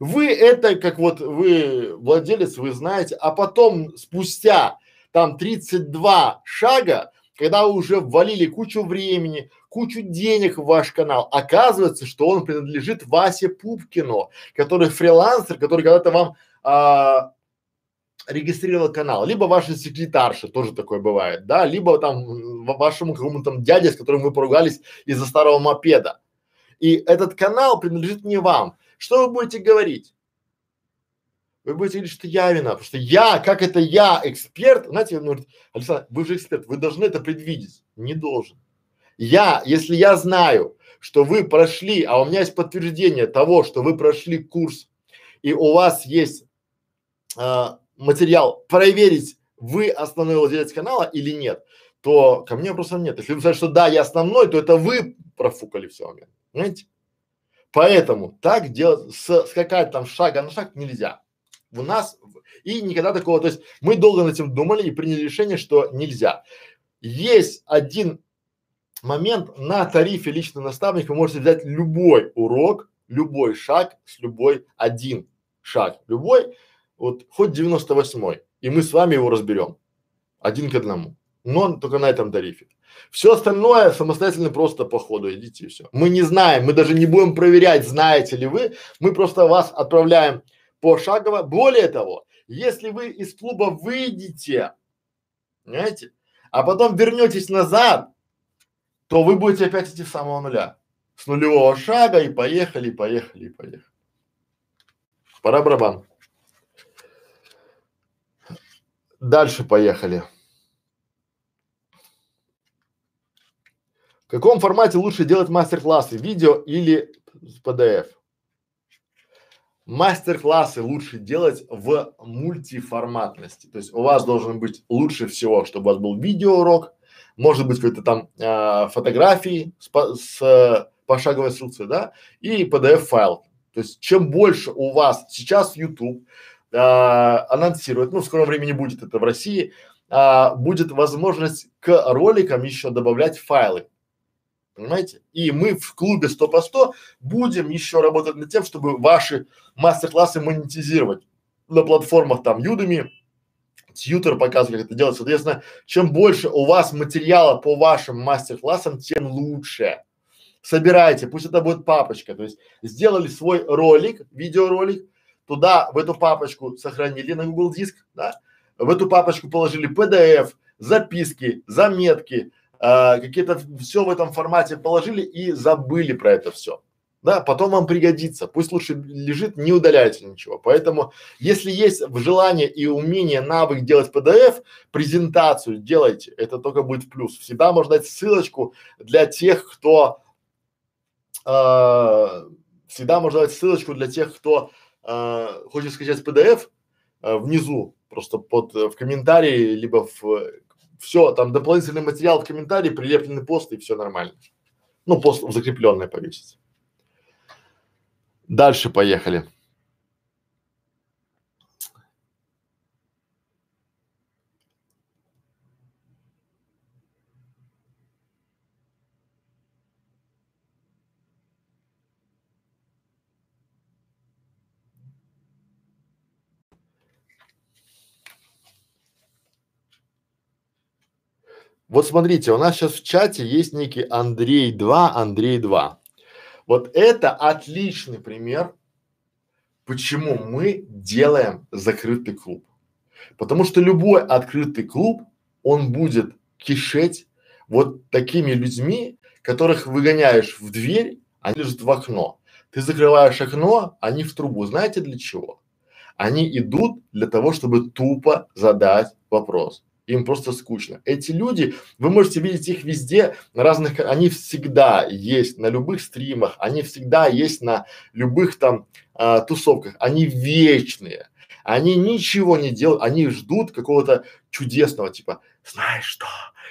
Вы это, как вот вы владелец, вы знаете, а потом спустя там 32 шага, когда вы уже ввалили кучу времени, кучу денег в ваш канал, оказывается, что он принадлежит Васе Пупкину, который фрилансер, который когда-то вам а, регистрировал канал, либо ваша секретарша, тоже такое бывает, да, либо там вашему какому-то там дяде, с которым вы поругались из-за старого мопеда. И этот канал принадлежит не вам. Что вы будете говорить? Вы будете говорить, что я виноват, потому что я, как это я, эксперт, знаете, он говорит, Александр, вы же эксперт, вы должны это предвидеть. Не должен. Я, если я знаю, что вы прошли, а у меня есть подтверждение того, что вы прошли курс, и у вас есть э, материал проверить, вы основной владелец канала или нет, то ко мне вопросов нет. Если вы скажете, что да, я основной, то это вы профукали все момент. Понимаете? Поэтому так делать, с, скакать там шага на шаг нельзя. У нас и никогда такого, то есть мы долго над этим думали и приняли решение, что нельзя. Есть один момент на тарифе личный наставник вы можете взять любой урок, любой шаг с любой один шаг, любой, вот хоть 98 и мы с вами его разберем один к одному, но только на этом тарифе. Все остальное самостоятельно просто по ходу идите и все. Мы не знаем, мы даже не будем проверять, знаете ли вы, мы просто вас отправляем пошагово. Более того, если вы из клуба выйдете, понимаете, а потом вернетесь назад, то вы будете опять идти с самого нуля. С нулевого шага и поехали, поехали, поехали. Пора барабан. Дальше поехали. В каком формате лучше делать мастер-классы? Видео или PDF? Мастер-классы лучше делать в мультиформатности. То есть у вас должен быть лучше всего, чтобы у вас был видеоурок, может быть какой-то там э, фотографии с, с э, пошаговой ссылкой, да, и PDF файл. То есть чем больше у вас сейчас YouTube э, анонсирует, ну в скором времени будет это в России, э, будет возможность к роликам еще добавлять файлы. Понимаете? И мы в клубе 100 по 100 будем еще работать над тем, чтобы ваши мастер-классы монетизировать на платформах там Udemy, Тьютер показывает, как это делать. Соответственно, чем больше у вас материала по вашим мастер-классам, тем лучше. Собирайте, пусть это будет папочка. То есть сделали свой ролик, видеоролик, туда в эту папочку сохранили на Google Диск, да, в эту папочку положили PDF, записки, заметки, э, какие-то все в этом формате положили и забыли про это все да, потом вам пригодится. Пусть лучше лежит, не удаляйте ничего. Поэтому, если есть желание и умение, навык делать PDF, презентацию делайте, это только будет в плюс. Всегда можно дать ссылочку для тех, кто э, всегда можно дать ссылочку для тех, кто э, хочет скачать PDF э, внизу, просто под в комментарии, либо в все, там дополнительный материал в комментарии, прилепленный пост и все нормально. Ну, пост закрепленный повесить. Дальше поехали. Вот смотрите, у нас сейчас в чате есть некий Андрей 2, Андрей 2. Вот это отличный пример, почему мы делаем закрытый клуб. Потому что любой открытый клуб, он будет кишеть вот такими людьми, которых выгоняешь в дверь, они лежат в окно. Ты закрываешь окно, они в трубу. Знаете для чего? Они идут для того, чтобы тупо задать вопрос им просто скучно. Эти люди, вы можете видеть их везде, на разных, они всегда есть на любых стримах, они всегда есть на любых там а, тусовках, они вечные. Они ничего не делают, они ждут какого-то чудесного типа, знаешь что,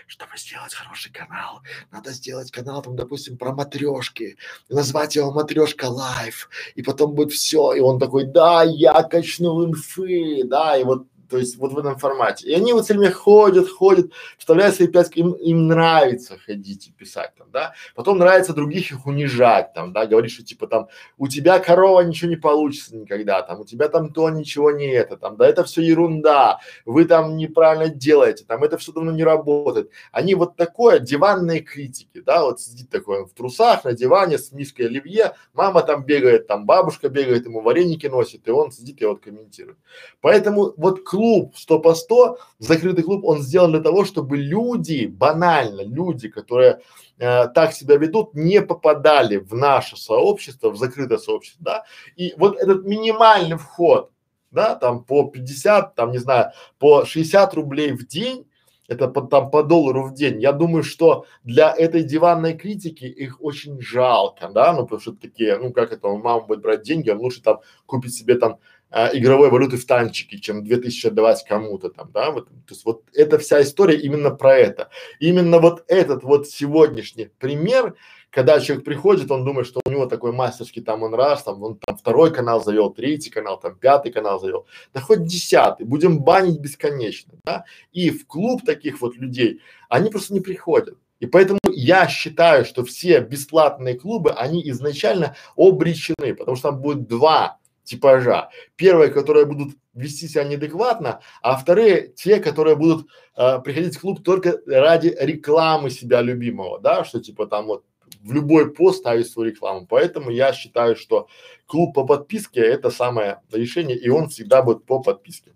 чтобы сделать хороший канал, надо сделать канал там, допустим, про матрешки, назвать его матрешка лайф, и потом будет все, и он такой, да, я качнул инфы, да, и вот то есть вот в этом формате. И они вот все время ходят, ходят, вставляют свои пять, им, им нравится ходить и писать там, да. Потом нравится других их унижать там, да, говорить, что типа там у тебя корова ничего не получится никогда, там у тебя там то ничего не это, там, да это все ерунда, вы там неправильно делаете, там это все давно не работает. Они вот такое, диванные критики, да, вот сидит такой в трусах на диване с миской оливье, мама там бегает, там бабушка бегает, ему вареники носит, и он сидит и вот комментирует. Поэтому вот клуб 100 по 100, закрытый клуб, он сделан для того, чтобы люди, банально, люди, которые э, так себя ведут, не попадали в наше сообщество, в закрытое сообщество, да, и вот этот минимальный вход, да, там по 50, там, не знаю, по 60 рублей в день, это по, там по доллару в день. Я думаю, что для этой диванной критики их очень жалко, да, ну потому что такие, ну как это, мама будет брать деньги, он лучше там купить себе там а, игровой валюты в танчике, чем 2000 отдавать кому-то там, да, вот, то есть вот эта вся история именно про это. Именно вот этот вот сегодняшний пример, когда человек приходит, он думает, что у него такой мастерский там он раз, там он там второй канал завел, третий канал, там пятый канал завел, да хоть десятый, будем банить бесконечно, да, и в клуб таких вот людей, они просто не приходят. И поэтому я считаю, что все бесплатные клубы, они изначально обречены, потому что там будет два типажа. Первые, которые будут вести себя неадекватно, а вторые те, которые будут э, приходить в клуб только ради рекламы себя любимого, да, что типа там вот в любой пост ставить свою рекламу. Поэтому я считаю, что клуб по подписке это самое решение, и он всегда будет по подписке.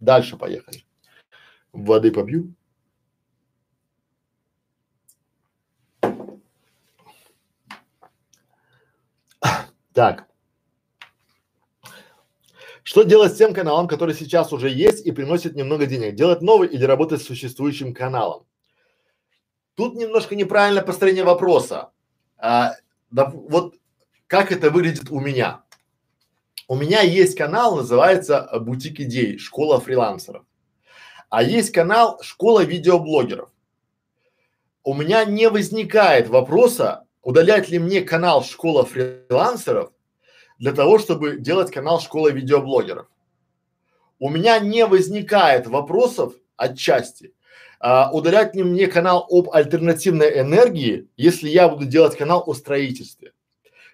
Дальше поехали. Воды побью. Так. Что делать с тем каналом, который сейчас уже есть и приносит немного денег? Делать новый или работать с существующим каналом? Тут немножко неправильное построение вопроса. А, да, вот как это выглядит у меня? У меня есть канал, называется Бутик идей, школа фрилансеров. А есть канал Школа видеоблогеров. У меня не возникает вопроса, удалять ли мне канал Школа фрилансеров для того, чтобы делать канал Школа видеоблогеров. У меня не возникает вопросов отчасти, а, удалять ли мне канал об альтернативной энергии, если я буду делать канал о строительстве.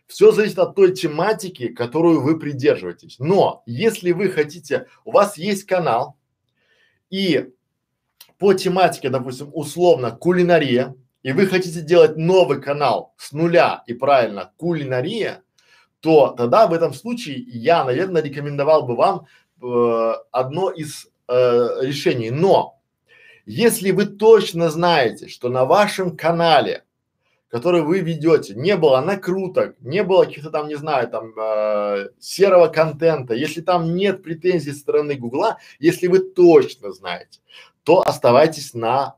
Все зависит от той тематики, которую вы придерживаетесь. Но если вы хотите, у вас есть канал, и по тематике, допустим, условно кулинария, и вы хотите делать новый канал с нуля и правильно кулинария, то тогда в этом случае я, наверное, рекомендовал бы вам э, одно из э, решений. Но если вы точно знаете, что на вашем канале который вы ведете, не было накруток, не было каких-то там, не знаю, там э, серого контента, если там нет претензий со стороны Гугла, если вы точно знаете, то оставайтесь на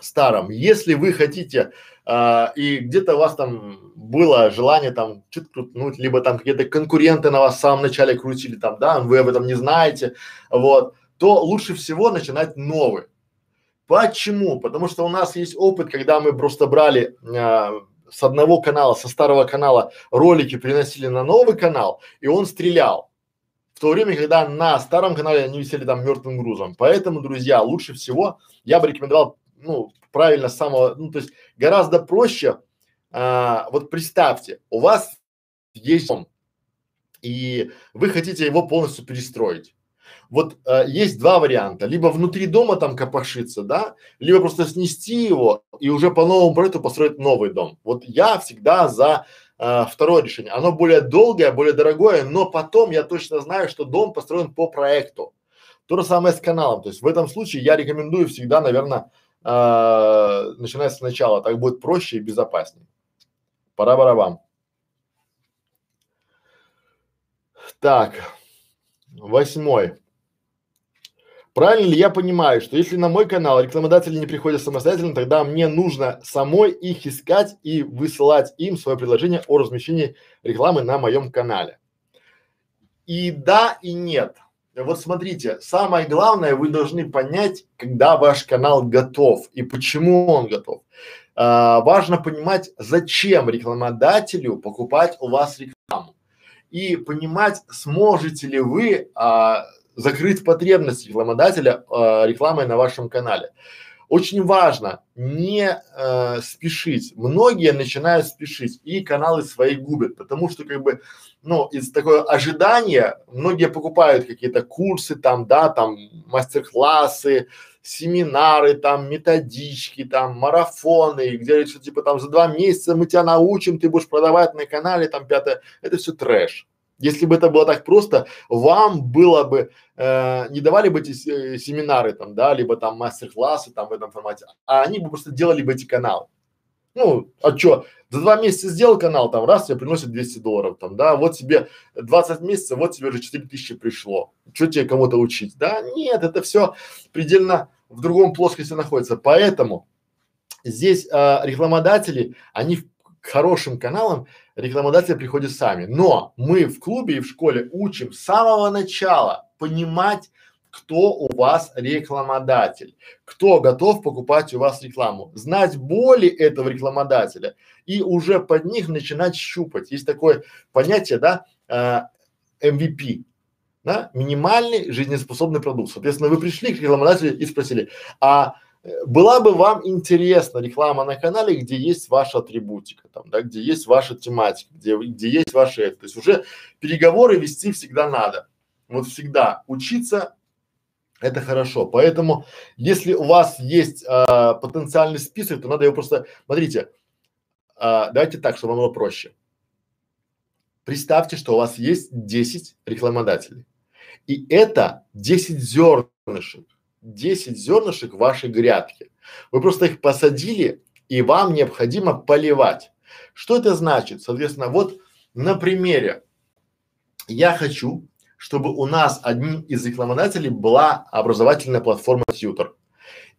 старом. Если вы хотите э, и где-то у вас там было желание там что-то крутнуть, либо там какие-то конкуренты на вас в самом начале крутили там, да, вы об этом не знаете, вот, то лучше всего начинать новый. Почему? Потому что у нас есть опыт, когда мы просто брали э, с одного канала, со старого канала ролики приносили на новый канал, и он стрелял. В то время, когда на старом канале они висели там мертвым грузом. Поэтому, друзья, лучше всего я бы рекомендовал, ну, правильно самого, ну, то есть гораздо проще, а, вот представьте, у вас есть дом, и вы хотите его полностью перестроить. Вот э, есть два варианта. Либо внутри дома там копошиться, да, либо просто снести его и уже по новому проекту построить новый дом. Вот я всегда за э, второе решение. Оно более долгое, более дорогое, но потом я точно знаю, что дом построен по проекту. То же самое с каналом. То есть в этом случае я рекомендую всегда, наверное, э, начинать сначала. Так будет проще и безопаснее. Пора барабан. Так, восьмой. Правильно ли я понимаю, что если на мой канал рекламодатели не приходят самостоятельно, тогда мне нужно самой их искать и высылать им свое предложение о размещении рекламы на моем канале? И да, и нет. Вот смотрите, самое главное, вы должны понять, когда ваш канал готов и почему он готов. А, важно понимать, зачем рекламодателю покупать у вас рекламу и понимать, сможете ли вы а, закрыть потребность рекламодателя э, рекламой на вашем канале. Очень важно не э, спешить. Многие начинают спешить и каналы свои губят, потому что как бы, ну, из такого ожидания многие покупают какие-то курсы там, да, там мастер-классы, семинары, там методички, там марафоны, где что типа там за два месяца мы тебя научим, ты будешь продавать на канале, там пятое. Это все трэш. Если бы это было так просто, вам было бы, э, не давали бы эти э, семинары там, да, либо там мастер-классы там в этом формате, а они бы просто делали бы эти каналы. Ну, а что, за два месяца сделал канал, там, раз тебе приносит 200 долларов, там, да, вот тебе 20 месяцев, вот тебе уже 4 тысячи пришло. Что тебе кому-то учить? Да, нет, это все предельно в другом плоскости находится. Поэтому здесь э, рекламодатели, они к хорошим каналам рекламодатели приходят сами. Но мы в клубе и в школе учим с самого начала понимать, кто у вас рекламодатель, кто готов покупать у вас рекламу, знать боли этого рекламодателя и уже под них начинать щупать. Есть такое понятие, да, э, MVP, да, минимальный жизнеспособный продукт. Соответственно, вы пришли к рекламодателю и спросили, а была бы вам интересна реклама на канале, где есть ваша атрибутика, там, да, где есть ваша тематика, где, где есть ваши, то есть уже переговоры вести всегда надо. Вот всегда учиться это хорошо. Поэтому, если у вас есть а, потенциальный список, то надо его просто, смотрите, а, давайте так, чтобы вам было проще. Представьте, что у вас есть 10 рекламодателей. И это 10 зернышек, 10 зернышек вашей грядке. Вы просто их посадили, и вам необходимо поливать. Что это значит? Соответственно, вот на примере я хочу чтобы у нас одним из рекламодателей была образовательная платформа Tutor.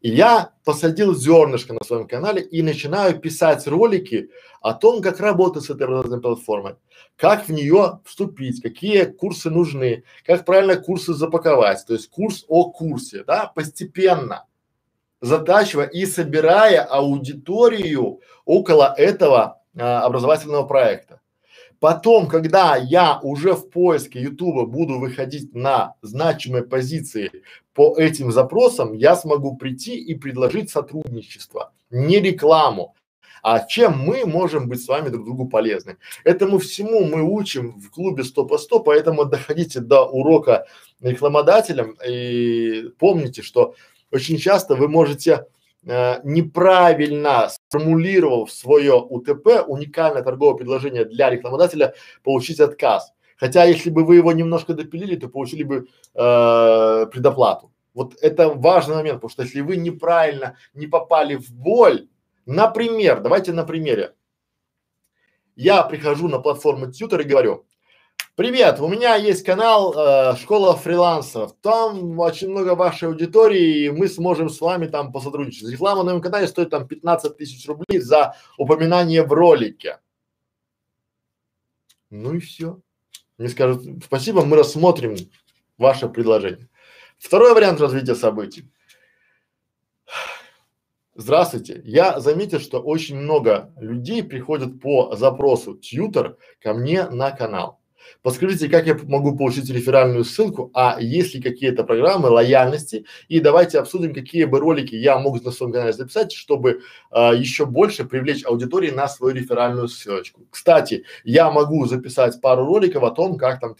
И я посадил зернышко на своем канале и начинаю писать ролики о том, как работать с этой образовательной платформой, как в нее вступить, какие курсы нужны, как правильно курсы запаковать, то есть курс о курсе, да, постепенно затачивая и собирая аудиторию около этого а, образовательного проекта. Потом, когда я уже в поиске Ютуба буду выходить на значимые позиции по этим запросам, я смогу прийти и предложить сотрудничество, не рекламу. А чем мы можем быть с вами друг другу полезны? Этому всему мы учим в клубе 100 по 100, поэтому доходите до урока рекламодателям и помните, что очень часто вы можете э, неправильно сформулировав свое УТП, уникальное торговое предложение для рекламодателя, получить отказ. Хотя, если бы вы его немножко допилили, то получили бы э, предоплату. Вот это важный момент, потому что если вы неправильно не попали в боль, например, давайте на примере. Я прихожу на платформу Тьютор и говорю, Привет, у меня есть канал э, Школа фрилансеров. Там очень много вашей аудитории, и мы сможем с вами там посотрудничать. Реклама на моем канале стоит там 15 тысяч рублей за упоминание в ролике. Ну и все. Мне скажут, спасибо, мы рассмотрим ваше предложение. Второй вариант развития событий. Здравствуйте. Я заметил, что очень много людей приходят по запросу тьютер ко мне на канал. Подскажите, как я могу получить реферальную ссылку, а есть ли какие-то программы лояльности и давайте обсудим, какие бы ролики я могу на своем канале записать, чтобы а, еще больше привлечь аудитории на свою реферальную ссылочку. Кстати, я могу записать пару роликов о том, как там,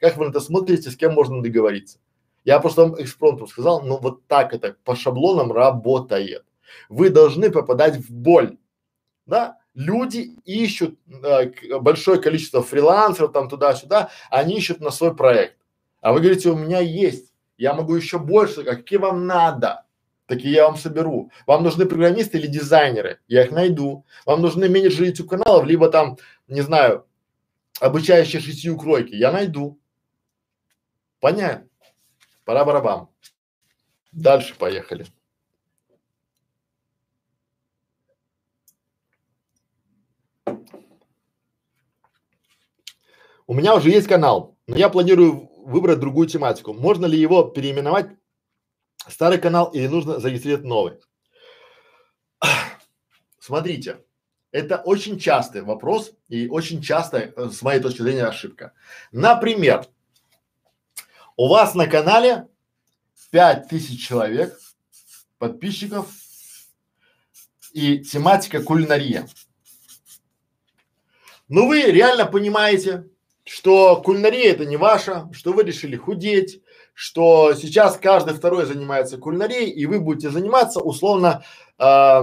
как вы на это смотрите, с кем можно договориться. Я просто вам экспромтом сказал, ну вот так это по шаблонам работает. Вы должны попадать в боль, да? Люди ищут э, большое количество фрилансеров там туда-сюда, они ищут на свой проект. А вы говорите, у меня есть, я могу еще больше, какие вам надо, такие я вам соберу. Вам нужны программисты или дизайнеры, я их найду. Вам нужны менеджеры YouTube каналов, либо там, не знаю, обучающие шитью кройки, я найду. Понятно? Пора барабам. Дальше поехали. У меня уже есть канал, но я планирую выбрать другую тематику. Можно ли его переименовать старый канал или нужно зарегистрировать новый? Смотрите, это очень частый вопрос и очень часто, э, с моей точки зрения, ошибка. Например, у вас на канале 5000 человек, подписчиков и тематика кулинария. Ну вы реально понимаете, что кулинария это не ваша, что вы решили худеть, что сейчас каждый второй занимается кулинарией, и вы будете заниматься условно э,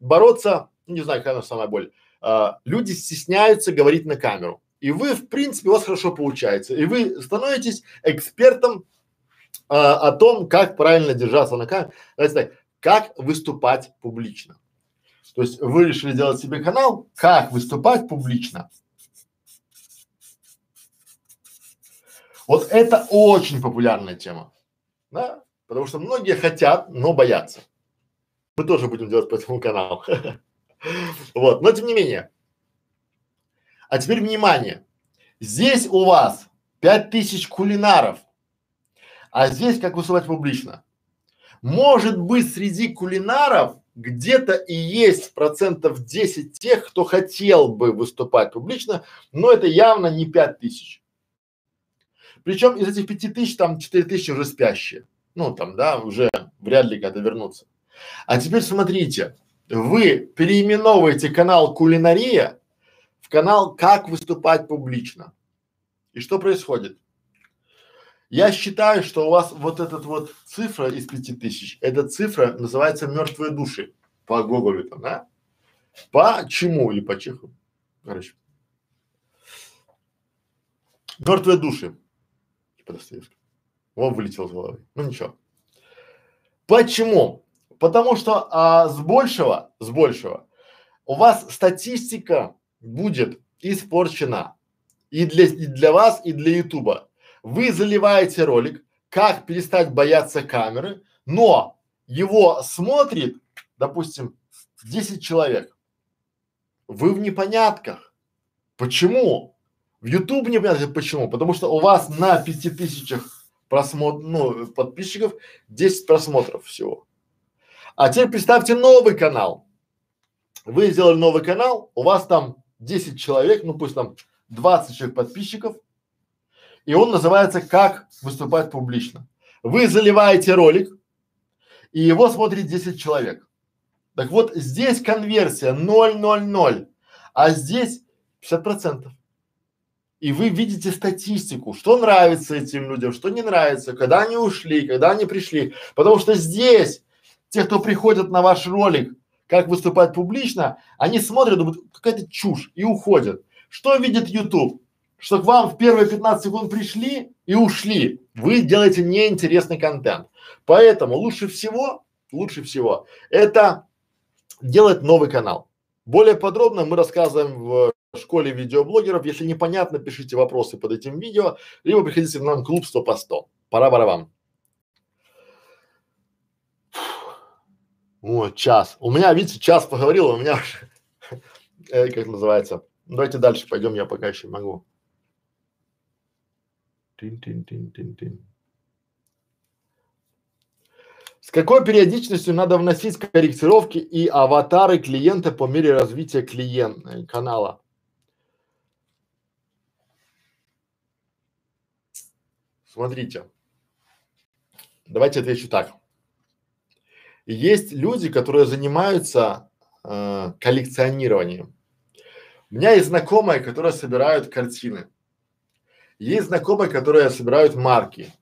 бороться, не знаю, какая самая боль. Э, люди стесняются говорить на камеру. И вы, в принципе, у вас хорошо получается. И вы становитесь экспертом э, о том, как правильно держаться на камере. Давайте так, как выступать публично. То есть вы решили делать себе канал, как выступать публично. Вот это очень популярная тема, да, потому что многие хотят, но боятся. Мы тоже будем делать по этому каналу. Вот, но тем не менее. А теперь внимание. Здесь у вас пять тысяч кулинаров, а здесь как выступать публично. Может быть, среди кулинаров где-то и есть процентов 10 тех, кто хотел бы выступать публично, но это явно не пять тысяч. Причем из этих пяти тысяч там четыре тысячи уже спящие. Ну там, да, уже вряд ли когда вернутся. А теперь смотрите, вы переименовываете канал кулинария в канал как выступать публично. И что происходит? Я считаю, что у вас вот этот вот цифра из пяти тысяч, эта цифра называется мертвые души по Гоголю там, да? По чему или по Чеху? Короче. Мертвые души. Типа Достоевский. Он вылетел из головы. Ну ничего. Почему? Потому что а, с большего, с большего у вас статистика будет испорчена и для, и для вас, и для Ютуба. Вы заливаете ролик, как перестать бояться камеры, но его смотрит, допустим, 10 человек. Вы в непонятках. Почему? В YouTube непонятно почему. Потому что у вас на пяти тысячах просмотр, ну, подписчиков 10 просмотров всего. А теперь представьте новый канал. Вы сделали новый канал, у вас там 10 человек, ну пусть там 20 человек подписчиков, и он называется «Как выступать публично». Вы заливаете ролик, и его смотрит 10 человек. Так вот, здесь конверсия 0,00, а здесь 50 процентов. И вы видите статистику, что нравится этим людям, что не нравится, когда они ушли, когда они пришли. Потому что здесь те, кто приходят на ваш ролик, как выступать публично, они смотрят, думают, какая-то чушь и уходят. Что видит YouTube? Что к вам в первые 15 секунд пришли и ушли. Вы делаете неинтересный контент. Поэтому лучше всего, лучше всего это делать новый канал. Более подробно мы рассказываем в школе видеоблогеров. Если непонятно, пишите вопросы под этим видео, либо приходите в нам клуб 100 по 100. Пора барабан. О, час. У меня, видите, час поговорил, у меня э, как называется. Давайте дальше пойдем, я пока еще могу. Тин-тин-тин-тин-тин. С какой периодичностью надо вносить корректировки и аватары клиента по мере развития клиента э, канала? Смотрите, давайте отвечу так. Есть люди, которые занимаются э, коллекционированием. У меня есть знакомые, которые собирают картины. Есть знакомые, которые собирают марки.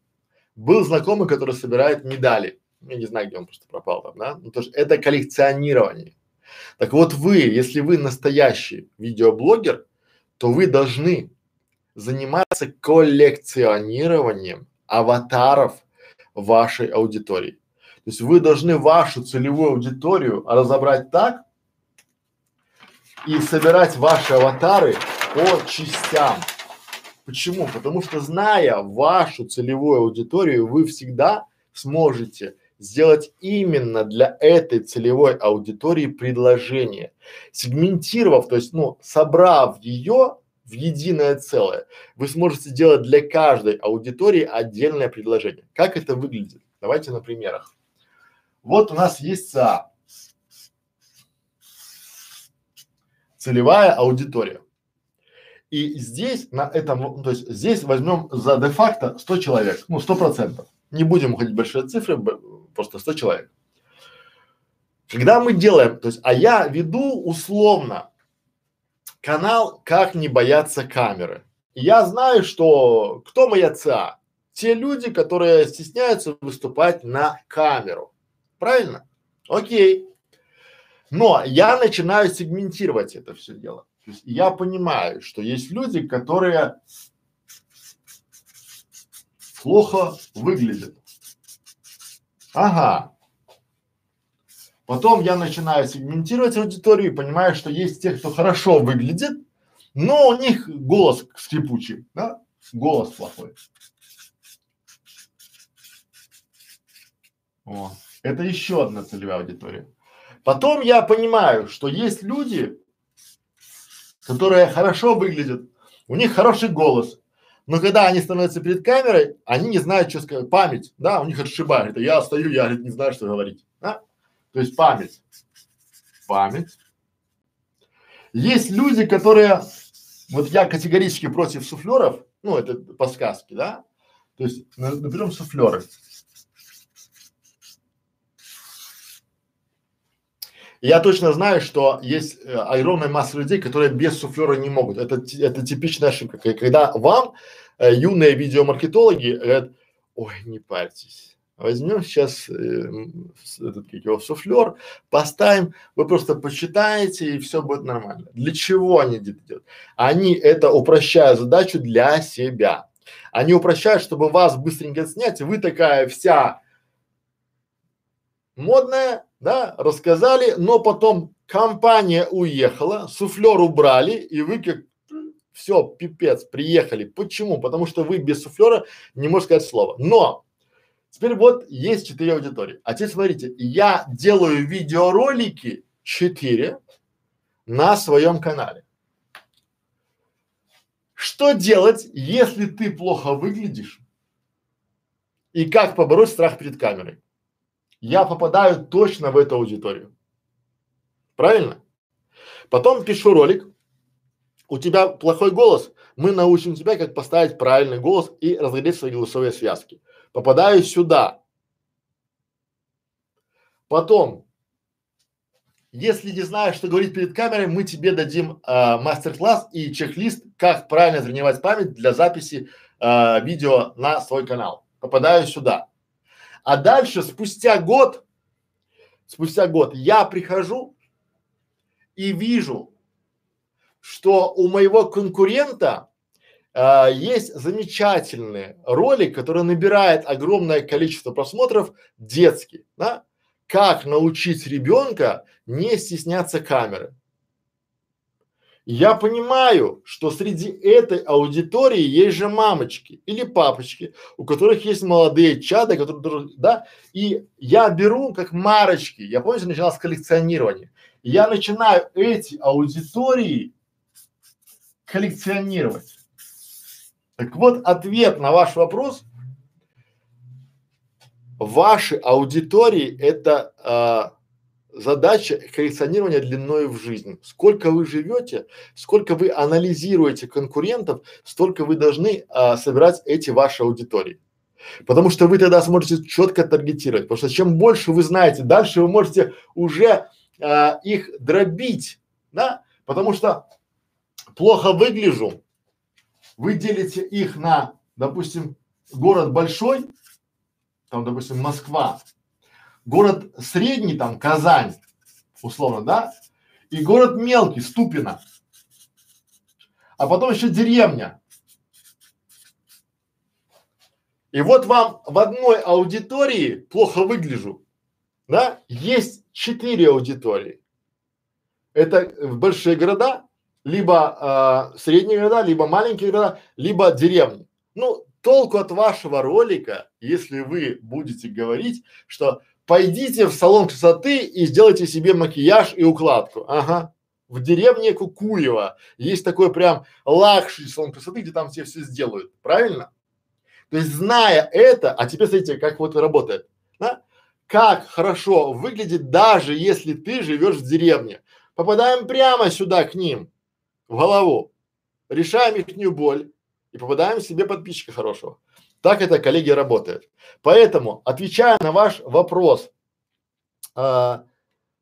Был знакомый, который собирает медали. Я не знаю, где он просто пропал там, да? Ну, то есть это коллекционирование. Так вот вы, если вы настоящий видеоблогер, то вы должны заниматься коллекционированием аватаров вашей аудитории. То есть вы должны вашу целевую аудиторию разобрать так и собирать ваши аватары по частям. Почему? Потому что зная вашу целевую аудиторию, вы всегда сможете сделать именно для этой целевой аудитории предложение, сегментировав, то есть, ну, собрав ее в единое целое, вы сможете сделать для каждой аудитории отдельное предложение. Как это выглядит? Давайте на примерах. Вот у нас есть ЦА. Целевая аудитория. И здесь на этом, то есть здесь возьмем за де-факто 100 человек, ну 100 процентов. Не будем уходить большие цифры, просто 100 человек. Когда мы делаем, то есть, а я веду условно канал «Как не бояться камеры». Я знаю, что кто моя ЦА? Те люди, которые стесняются выступать на камеру. Правильно? Окей. Но я начинаю сегментировать это все дело. То есть я понимаю, что есть люди, которые плохо выглядят. Ага. Потом я начинаю сегментировать аудиторию и понимаю, что есть те, кто хорошо выглядит, но у них голос скрипучий, да? Голос плохой. О, это еще одна целевая аудитория. Потом я понимаю, что есть люди, которые хорошо выглядят, у них хороший голос, но когда они становятся перед камерой, они не знают, что сказать. Память, да, у них отшибает. Это я стою, я говорит, не знаю, что говорить. Да? То есть память. Память. Есть люди, которые, вот я категорически против суфлеров, ну это по сказке, да, то есть наберем суфлеры. Я точно знаю, что есть э, огромная масса людей, которые без суфлера не могут. Это, это типичная ошибка. Когда вам э, юные видеомаркетологи говорят, ой, не парьтесь, возьмем сейчас э, этот как его суфлер, поставим, вы просто почитаете и все будет нормально. Для чего они это делают? Они это упрощают задачу для себя. Они упрощают, чтобы вас быстренько снять, вы такая вся модная, да, рассказали, но потом компания уехала, суфлер убрали, и вы как все, пипец, приехали. Почему? Потому что вы без суфлера не можете сказать слово. Но теперь вот есть четыре аудитории. А теперь смотрите, я делаю видеоролики четыре на своем канале. Что делать, если ты плохо выглядишь? И как побороть страх перед камерой? Я попадаю точно в эту аудиторию. Правильно? Потом пишу ролик. У тебя плохой голос. Мы научим тебя, как поставить правильный голос и разглядеть свои голосовые связки. Попадаю сюда. Потом если не знаешь, что говорить перед камерой, мы тебе дадим э, мастер-класс и чек-лист, как правильно тренировать память для записи э, видео на свой канал. Попадаю сюда. А дальше, спустя год, спустя год, я прихожу и вижу, что у моего конкурента э, есть замечательный ролик, который набирает огромное количество просмотров, детский, да? как научить ребенка не стесняться камеры. Я понимаю, что среди этой аудитории есть же мамочки или папочки, у которых есть молодые чады, которые, да, и я беру как марочки, я помню, начинал с коллекционирования, я начинаю эти аудитории коллекционировать. Так вот, ответ на ваш вопрос – ваши аудитории это а, задача коллекционирования длиной в жизнь. Сколько вы живете, сколько вы анализируете конкурентов, столько вы должны а, собирать эти ваши аудитории. Потому что вы тогда сможете четко таргетировать. Потому что чем больше вы знаете, дальше вы можете уже а, их дробить, да? Потому что плохо выгляжу, вы делите их на, допустим, город большой, там, допустим, Москва, город средний, там, Казань, условно, да, и город мелкий, Ступино, а потом еще деревня. И вот вам в одной аудитории плохо выгляжу, да, есть четыре аудитории. Это большие города, либо э, средние города, либо маленькие города, либо деревни. Ну, толку от вашего ролика, если вы будете говорить, что пойдите в салон красоты и сделайте себе макияж и укладку. Ага. В деревне Кукуева есть такой прям luxury салон красоты, где там все все сделают. Правильно? То есть, зная это, а теперь смотрите, как вот работает, да? Как хорошо выглядит, даже если ты живешь в деревне. Попадаем прямо сюда к ним, в голову, решаем их боль, и попадаем себе подписчика хорошего. Так это, коллеги, работает. Поэтому, отвечая на ваш вопрос, а,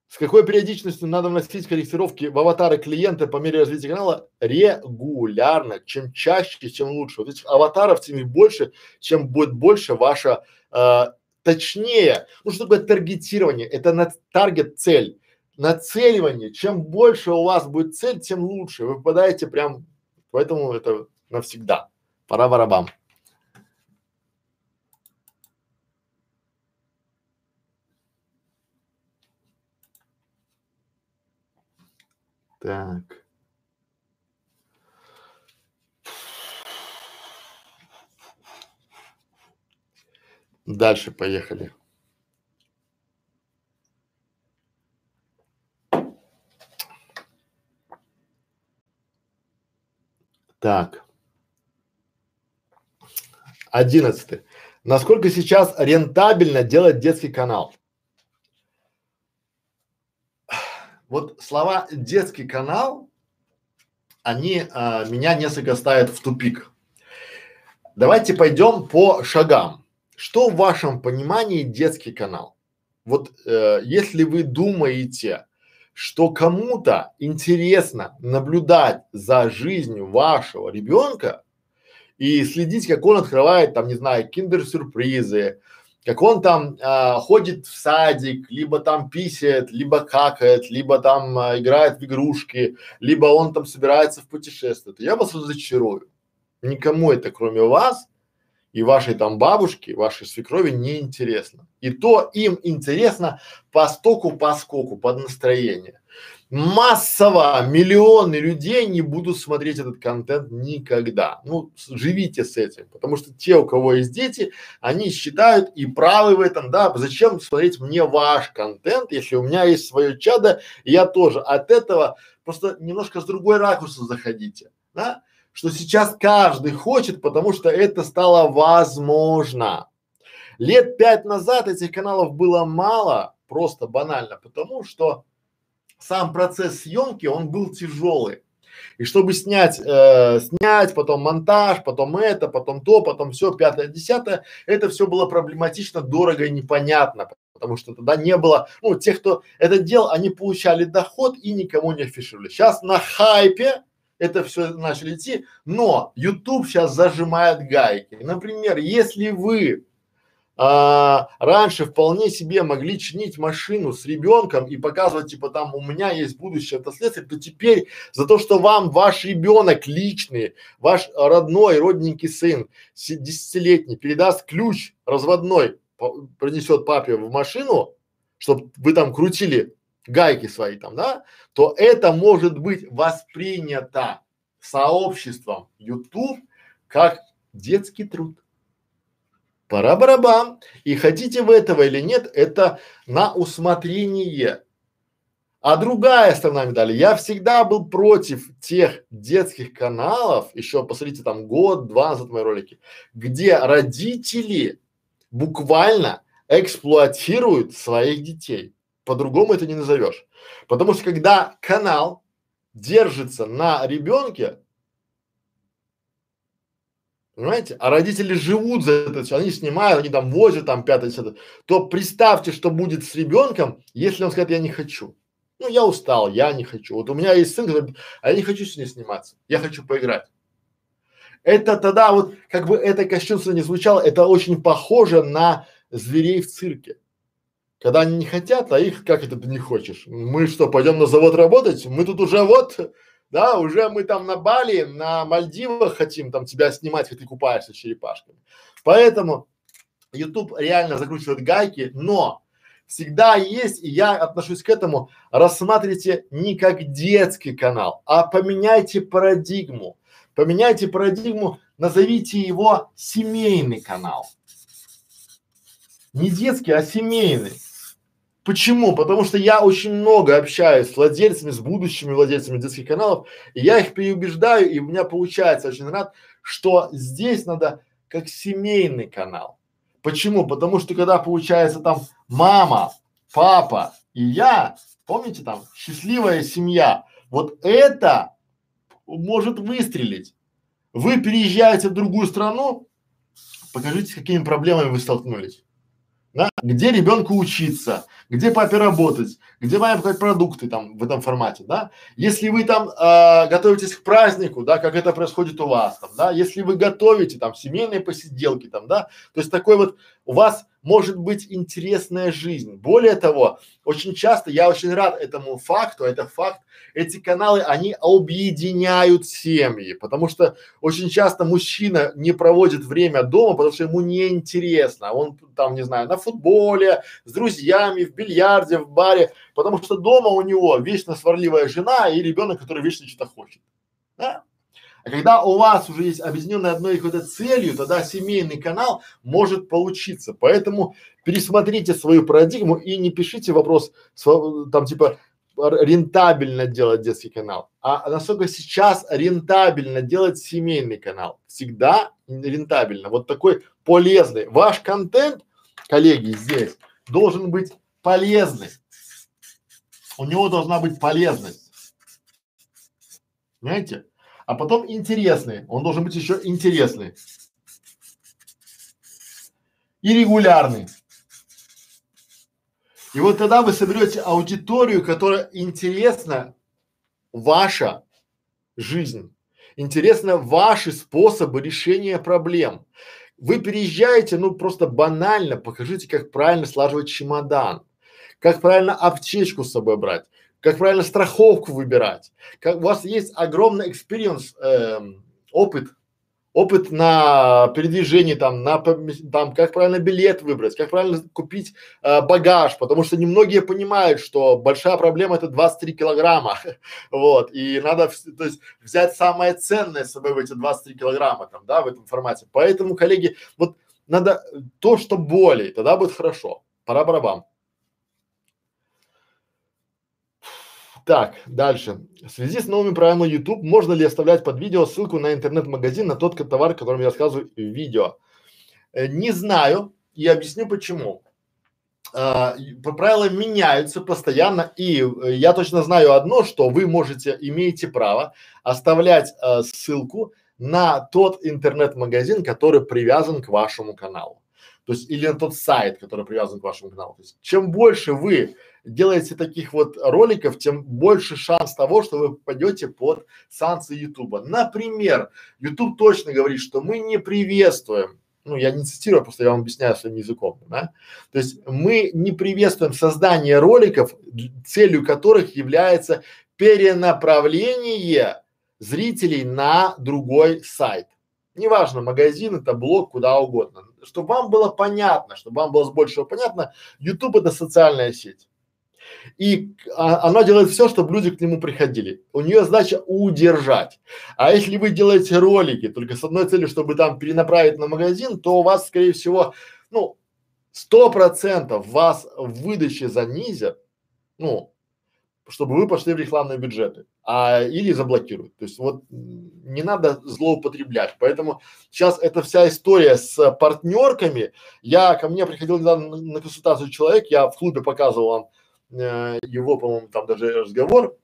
с какой периодичностью надо вносить корректировки в аватары клиента по мере развития канала? Регулярно. Чем чаще, тем лучше. Вот этих аватаров, тем больше, чем будет больше ваша, а, точнее, ну что такое таргетирование? Это на таргет цель. Нацеливание. Чем больше у вас будет цель, тем лучше. Вы попадаете прям, поэтому это навсегда. Пора барабам. Так. Дальше поехали. Так. Одиннадцатый. Насколько сейчас рентабельно делать детский канал? Вот слова детский канал, они а, меня несколько ставят в тупик. Давайте пойдем по шагам. Что в вашем понимании детский канал? Вот э, если вы думаете, что кому-то интересно наблюдать за жизнью вашего ребенка и следить, как он открывает там, не знаю, киндер-сюрпризы, как он там а, ходит в садик, либо там писает, либо какает, либо там а, играет в игрушки, либо он там собирается в путешествие, то я вас разочарую. Никому это, кроме вас и вашей там бабушки, вашей свекрови не интересно. И то им интересно по стоку, по скоку, под настроение. Массово миллионы людей не будут смотреть этот контент никогда. Ну, живите с этим, потому что те, у кого есть дети, они считают и правы в этом, да, зачем смотреть мне ваш контент, если у меня есть свое чадо, я тоже от этого просто немножко с другой ракурса заходите, да, что сейчас каждый хочет, потому что это стало возможно. Лет пять назад этих каналов было мало, просто банально, потому что сам процесс съемки, он был тяжелый. И чтобы снять, э, снять, потом монтаж, потом это, потом то, потом все, пятое, десятое, это все было проблематично, дорого и непонятно, потому что тогда не было, ну, тех, кто это делал, они получали доход и никому не афишировали. Сейчас на хайпе это все начали идти, но YouTube сейчас зажимает гайки. Например, если вы а, раньше вполне себе могли чинить машину с ребенком и показывать, типа там у меня есть будущее это следствие, то теперь за то, что вам ваш ребенок личный, ваш родной, родненький сын, десятилетний, передаст ключ разводной, принесет папе в машину, чтобы вы там крутили гайки свои там, да, то это может быть воспринято сообществом YouTube как детский труд. Пора-барабам. И хотите вы этого или нет, это на усмотрение. А другая сторона медали, я всегда был против тех детских каналов, еще посмотрите там год-два назад мои ролики, где родители буквально эксплуатируют своих детей. По-другому это не назовешь. Потому что когда канал держится на ребенке, Понимаете? А родители живут за это, они снимают, они там возят там пятое, десятое. То представьте, что будет с ребенком, если он скажет, я не хочу. Ну, я устал, я не хочу. Вот у меня есть сын, который, а я не хочу с ней сниматься, я хочу поиграть. Это тогда вот, как бы это кощунство не звучало, это очень похоже на зверей в цирке. Когда они не хотят, а их, как это ты не хочешь? Мы что, пойдем на завод работать? Мы тут уже вот да, уже мы там на Бали, на Мальдивах хотим там тебя снимать, как ты купаешься черепашками. Поэтому YouTube реально закручивает гайки, но всегда есть, и я отношусь к этому, рассматривайте не как детский канал, а поменяйте парадигму. Поменяйте парадигму, назовите его семейный канал. Не детский, а семейный. Почему? Потому что я очень много общаюсь с владельцами, с будущими владельцами детских каналов, и я их переубеждаю, и у меня получается очень рад, что здесь надо как семейный канал. Почему? Потому что когда получается там мама, папа и я, помните там, счастливая семья, вот это может выстрелить. Вы переезжаете в другую страну, покажите, с какими проблемами вы столкнулись да, где ребенку учиться, где папе работать, где маме покупать продукты там в этом формате, да. Если вы там э, готовитесь к празднику, да, как это происходит у вас там, да, если вы готовите там семейные посиделки там, да, то есть такой вот у вас может быть интересная жизнь. Более того, очень часто, я очень рад этому факту, это факт, эти каналы, они объединяют семьи, потому что очень часто мужчина не проводит время дома, потому что ему не интересно, он там, не знаю, на футболе, с друзьями, в бильярде, в баре, потому что дома у него вечно сварливая жена и ребенок, который вечно что-то хочет. Да? А когда у вас уже есть объединенная одной какой-то целью, тогда семейный канал может получиться. Поэтому пересмотрите свою парадигму и не пишите вопрос там типа рентабельно делать детский канал, а насколько сейчас рентабельно делать семейный канал. Всегда рентабельно. Вот такой полезный. Ваш контент, коллеги, здесь должен быть полезный. У него должна быть полезность. Понимаете? А потом интересный. Он должен быть еще интересный. И регулярный. И вот тогда вы соберете аудиторию, которая интересна ваша жизнь, интересны ваши способы решения проблем. Вы переезжаете, ну просто банально покажите, как правильно слаживать чемодан, как правильно аптечку с собой брать, как правильно страховку выбирать. Как у вас есть огромный experience, э, опыт опыт на передвижение там, на там, как правильно билет выбрать, как правильно купить э, багаж, потому что немногие понимают, что большая проблема это 23 килограмма, вот, и надо, то есть, взять самое ценное с собой в эти 23 килограмма, там, да, в этом формате. Поэтому, коллеги, вот надо то, что более, тогда будет хорошо. Пора барабан. Так, дальше. В связи с новыми правилами YouTube, можно ли оставлять под видео ссылку на интернет-магазин на тот товар, о котором я рассказываю в видео? Э, не знаю и объясню почему. А, правила меняются постоянно, и э, я точно знаю одно, что вы можете, имеете право оставлять э, ссылку на тот интернет-магазин, который привязан к вашему каналу. То есть или на тот сайт, который привязан к вашему каналу. То есть чем больше вы делаете таких вот роликов, тем больше шанс того, что вы попадете под санкции Ютуба. Например, Ютуб точно говорит, что мы не приветствуем ну, я не цитирую, просто я вам объясняю своим языком, да. То есть мы не приветствуем создание роликов, целью которых является перенаправление зрителей на другой сайт. Неважно, магазин, это блог, куда угодно. Чтобы вам было понятно, чтобы вам было с большего понятно, YouTube это социальная сеть. И а, она делает все, чтобы люди к нему приходили. У нее задача удержать. А если вы делаете ролики только с одной целью, чтобы там перенаправить на магазин, то у вас, скорее всего, ну, сто процентов вас в выдаче занизят, ну, чтобы вы пошли в рекламные бюджеты, а или заблокируют. То есть вот не надо злоупотреблять. Поэтому сейчас эта вся история с партнерками. Я ко мне приходил недавно на консультацию человек, я в клубе показывал вам э, его, по-моему, там даже разговор,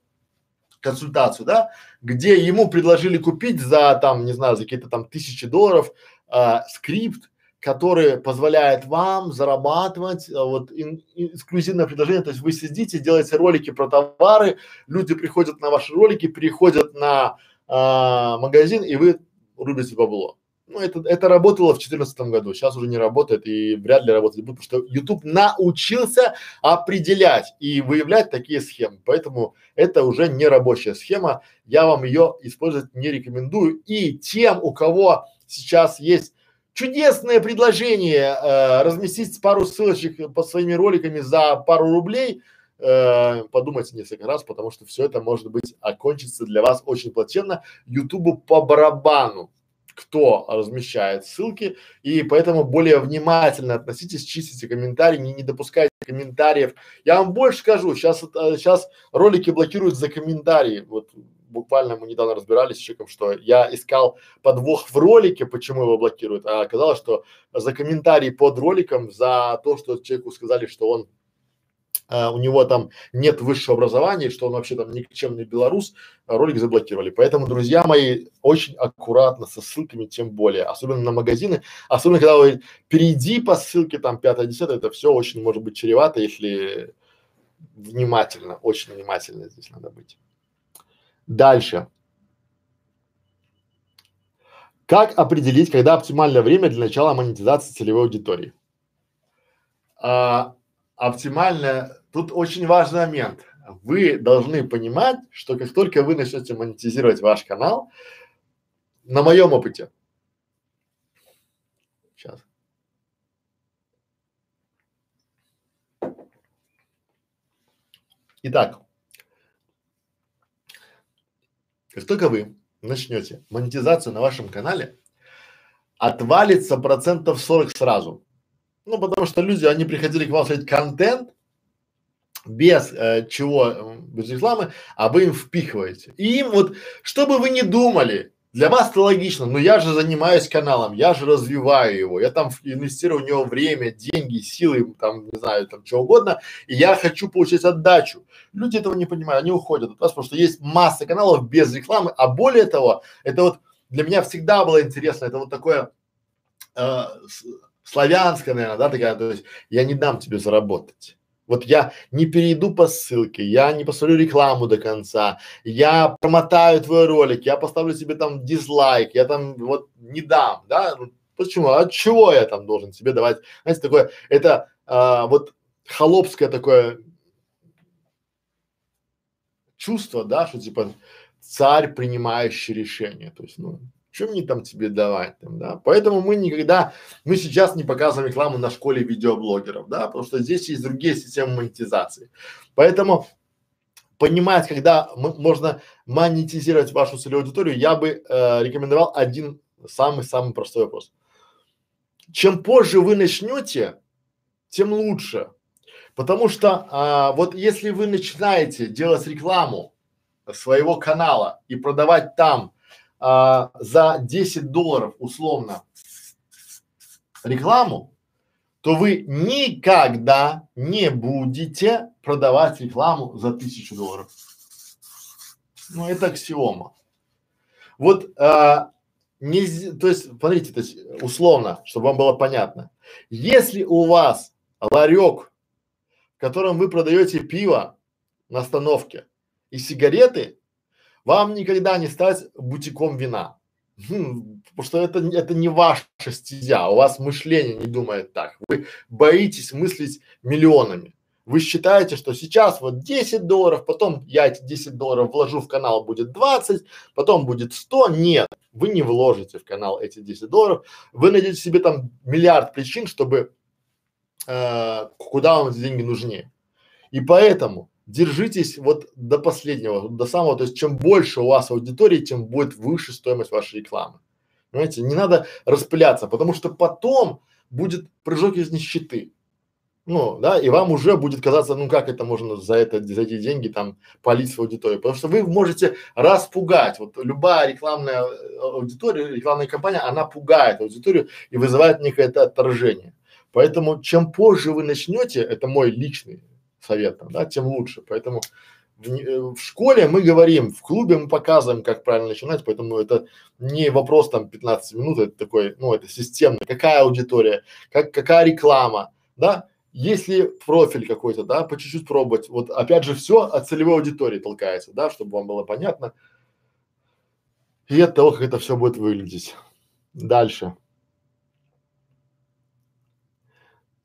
консультацию, да, где ему предложили купить за там, не знаю, за какие-то там тысячи долларов э, скрипт, который позволяет вам зарабатывать, а, вот ин, эксклюзивное предложение, то есть вы сидите, делаете ролики про товары, люди приходят на ваши ролики, переходят на а, магазин и вы рубите бабло. Ну, это, это работало в 2014 году, сейчас уже не работает и вряд ли работать будет, потому что YouTube научился определять и выявлять такие схемы, поэтому это уже не рабочая схема, я вам ее использовать не рекомендую. И тем, у кого сейчас есть чудесное предложение э, разместить пару ссылочек под своими роликами за пару рублей, э, подумайте несколько раз, потому что все это может быть окончится для вас очень плачевно. Ютубу по барабану, кто размещает ссылки, и поэтому более внимательно относитесь, чистите комментарии, не, не допускайте комментариев. Я вам больше скажу, сейчас, э, сейчас ролики блокируют за комментарии, вот буквально мы недавно разбирались с человеком, что я искал подвох в ролике, почему его блокируют, а оказалось, что за комментарий под роликом, за то, что человеку сказали, что он а, у него там нет высшего образования, что он вообще там никчемный белорус, ролик заблокировали. Поэтому, друзья мои, очень аккуратно со ссылками, тем более, особенно на магазины, особенно когда вы перейди по ссылке там пятое, десятое, это все очень может быть чревато, если внимательно, очень внимательно здесь надо быть. Дальше. Как определить, когда оптимальное время для начала монетизации целевой аудитории? А, оптимальное, тут очень важный момент. Вы должны понимать, что как только вы начнете монетизировать ваш канал, на моем опыте, сейчас, Итак, Как только вы начнете монетизацию на вашем канале, отвалится процентов 40 сразу. Ну, потому что люди, они приходили к вам смотреть контент без э, чего, без рекламы, а вы им впихиваете. И им вот, что бы вы ни думали, для вас это логично, но я же занимаюсь каналом, я же развиваю его, я там инвестирую в него время, деньги, силы, там, не знаю, там, чего угодно, и я хочу получить отдачу. Люди этого не понимают, они уходят от вас, потому что есть масса каналов без рекламы, а более того, это вот для меня всегда было интересно, это вот такое э, славянское, наверное, да, такая, то есть я не дам тебе заработать. Вот я не перейду по ссылке, я не посмотрю рекламу до конца, я промотаю твой ролик, я поставлю себе там дизлайк, я там вот не дам, да? Почему? От чего я там должен себе давать? Знаете, такое, это а, вот холопское такое чувство, да, что типа царь, принимающий решение. То есть, ну, что мне там тебе давать там, да? Поэтому мы никогда, мы сейчас не показываем рекламу на школе видеоблогеров, да, потому что здесь есть другие системы монетизации. Поэтому понимать, когда можно монетизировать вашу целевую аудиторию, я бы э, рекомендовал один самый-самый простой вопрос. Чем позже вы начнете, тем лучше. Потому что а, вот если вы начинаете делать рекламу своего канала и продавать там а, за 10 долларов условно рекламу, то вы никогда не будете продавать рекламу за тысячу долларов. Ну, это аксиома. Вот, а, не, то есть, смотрите, то есть, условно, чтобы вам было понятно. Если у вас ларек, в котором вы продаете пиво на остановке и сигареты, вам никогда не стать бутиком вина. Хм, потому что это, это не ваша стезя, у вас мышление не думает так. Вы боитесь мыслить миллионами. Вы считаете, что сейчас вот 10 долларов, потом я эти 10 долларов вложу в канал, будет 20, потом будет 100. Нет, вы не вложите в канал эти 10 долларов. Вы найдете себе там миллиард причин, чтобы э, куда вам эти деньги нужнее. И поэтому держитесь вот до последнего, до самого, то есть чем больше у вас аудитории, тем будет выше стоимость вашей рекламы. Понимаете, не надо распыляться, потому что потом будет прыжок из нищеты. Ну, да, и вам уже будет казаться, ну как это можно за это, за эти деньги там полить свою аудиторию, потому что вы можете распугать, вот любая рекламная э, аудитория, рекламная кампания, она пугает аудиторию и вызывает некое это отторжение. Поэтому чем позже вы начнете, это мой личный советом, да, тем лучше. Поэтому в, э, в школе мы говорим, в клубе мы показываем, как правильно начинать, поэтому это не вопрос там 15 минут, это такой, ну, это системно. Какая аудитория, как, какая реклама, да, если профиль какой-то, да, по чуть-чуть пробовать. Вот опять же все от целевой аудитории толкается, да, чтобы вам было понятно. И от того, как это все будет выглядеть. Дальше.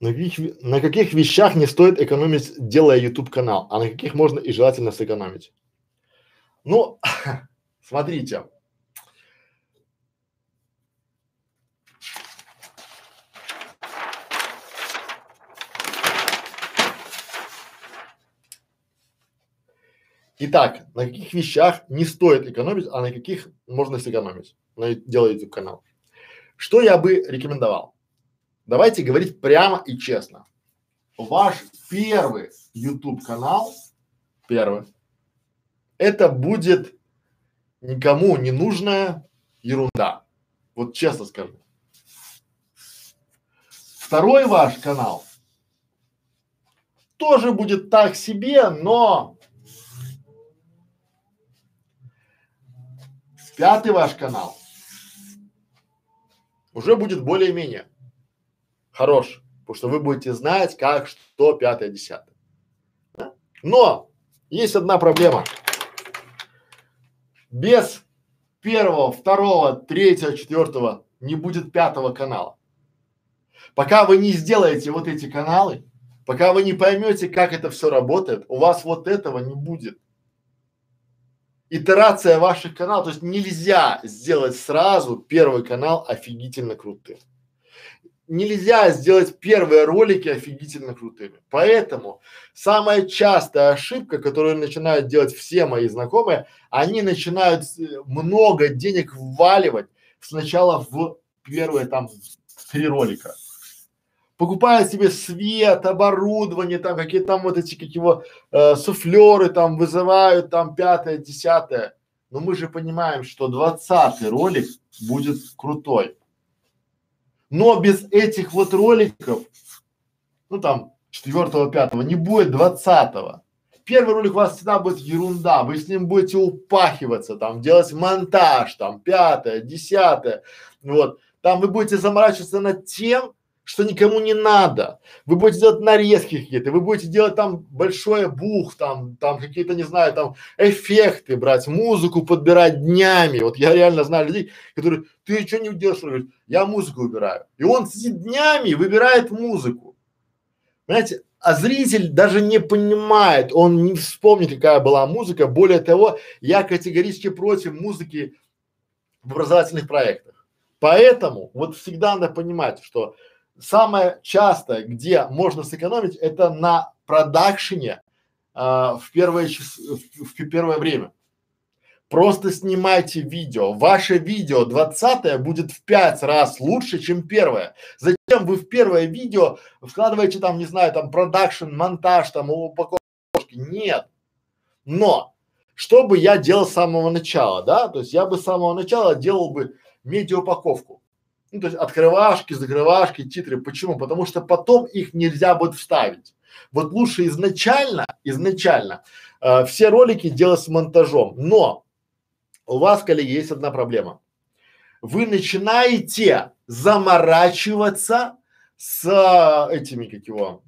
На каких, на каких вещах не стоит экономить, делая YouTube канал, а на каких можно и желательно сэкономить? Ну, смотрите. Итак, на каких вещах не стоит экономить, а на каких можно сэкономить, делая YouTube канал? Что я бы рекомендовал? Давайте говорить прямо и честно. Ваш первый YouTube канал, первый, это будет никому не нужная ерунда. Вот честно скажу. Второй ваш канал тоже будет так себе, но пятый ваш канал уже будет более-менее хорош, потому что вы будете знать, как, что, пятое, десятое. Да? Но есть одна проблема. Без первого, второго, третьего, четвертого не будет пятого канала. Пока вы не сделаете вот эти каналы, пока вы не поймете, как это все работает, у вас вот этого не будет. Итерация ваших каналов, то есть нельзя сделать сразу первый канал офигительно крутым нельзя сделать первые ролики офигительно крутыми. Поэтому самая частая ошибка, которую начинают делать все мои знакомые, они начинают много денег вваливать сначала в первые там три ролика. Покупают себе свет, оборудование, там какие там вот эти, как его, э, суфлеры там вызывают, там пятое, десятое. Но мы же понимаем, что двадцатый ролик будет крутой. Но без этих вот роликов, ну там четвертого, пятого, не будет двадцатого. Первый ролик у вас всегда будет ерунда, вы с ним будете упахиваться, там, делать монтаж, там, пятое, десятое, вот. Там вы будете заморачиваться над тем, что никому не надо. Вы будете делать нарезки какие-то, вы будете делать там большое бух, там, там какие-то, не знаю, там эффекты брать, музыку подбирать днями. Вот я реально знаю людей, которые, ты что не делаешь? Говорит, я музыку выбираю. И он сидит днями выбирает музыку. Понимаете, а зритель даже не понимает, он не вспомнит, какая была музыка. Более того, я категорически против музыки в образовательных проектах. Поэтому вот всегда надо понимать, что самое частое, где можно сэкономить, это на продакшене а, в первое час, в, в первое время. Просто снимайте видео. Ваше видео 20 будет в пять раз лучше, чем первое. Зачем вы в первое видео вкладываете там, не знаю, там продакшн, монтаж, там упаковки? Нет. Но что бы я делал с самого начала, да? То есть я бы с самого начала делал бы медиаупаковку. Ну, то есть открывашки, закрывашки, титры. Почему? Потому что потом их нельзя будет вставить. Вот лучше изначально, изначально э, все ролики делать с монтажом. Но у вас, коллеги, есть одна проблема. Вы начинаете заморачиваться с этими, как его,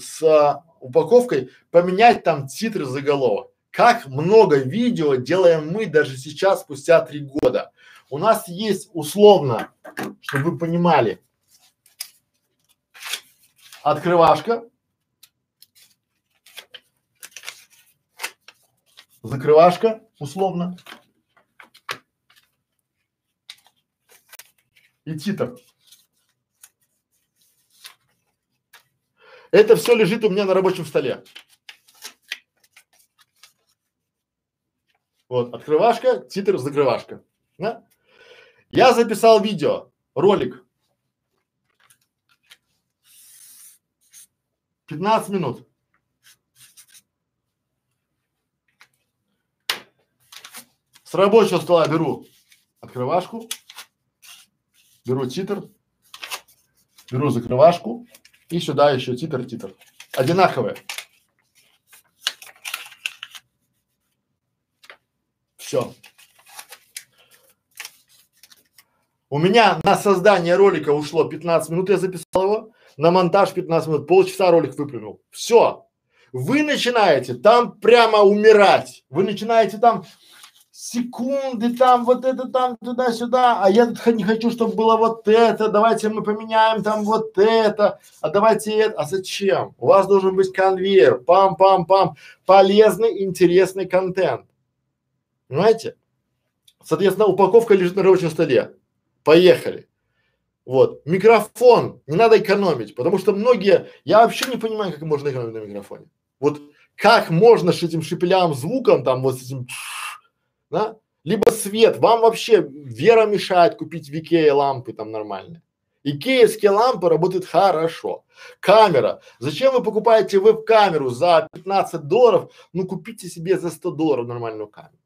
с упаковкой, поменять там титры заголовок. Как много видео делаем мы даже сейчас, спустя три года. У нас есть условно, чтобы вы понимали, открывашка, закрывашка условно, и титр. Это все лежит у меня на рабочем столе. Вот, открывашка, титр, закрывашка. Да? Я записал видео, ролик. 15 минут. С рабочего стола беру открывашку, беру титр, беру закрывашку и сюда еще титр, титр. Одинаковые. Все. У меня на создание ролика ушло 15 минут, я записал его, на монтаж 15 минут, полчаса ролик выплюнул. Все. Вы начинаете там прямо умирать. Вы начинаете там секунды там, вот это там, туда-сюда, а я тут не хочу, чтобы было вот это, давайте мы поменяем там вот это, а давайте это, а зачем? У вас должен быть конвейер, пам-пам-пам, полезный, интересный контент. Понимаете? Соответственно, упаковка лежит на рабочем столе. Поехали. Вот. Микрофон не надо экономить, потому что многие, я вообще не понимаю, как можно экономить на микрофоне. Вот как можно с этим шепелявым звуком, там вот с этим да? Либо свет, вам вообще вера мешает купить в Икее лампы там нормальные. Икеевские лампы работают хорошо. Камера. Зачем вы покупаете веб-камеру за 15 долларов? Ну купите себе за 100 долларов нормальную камеру.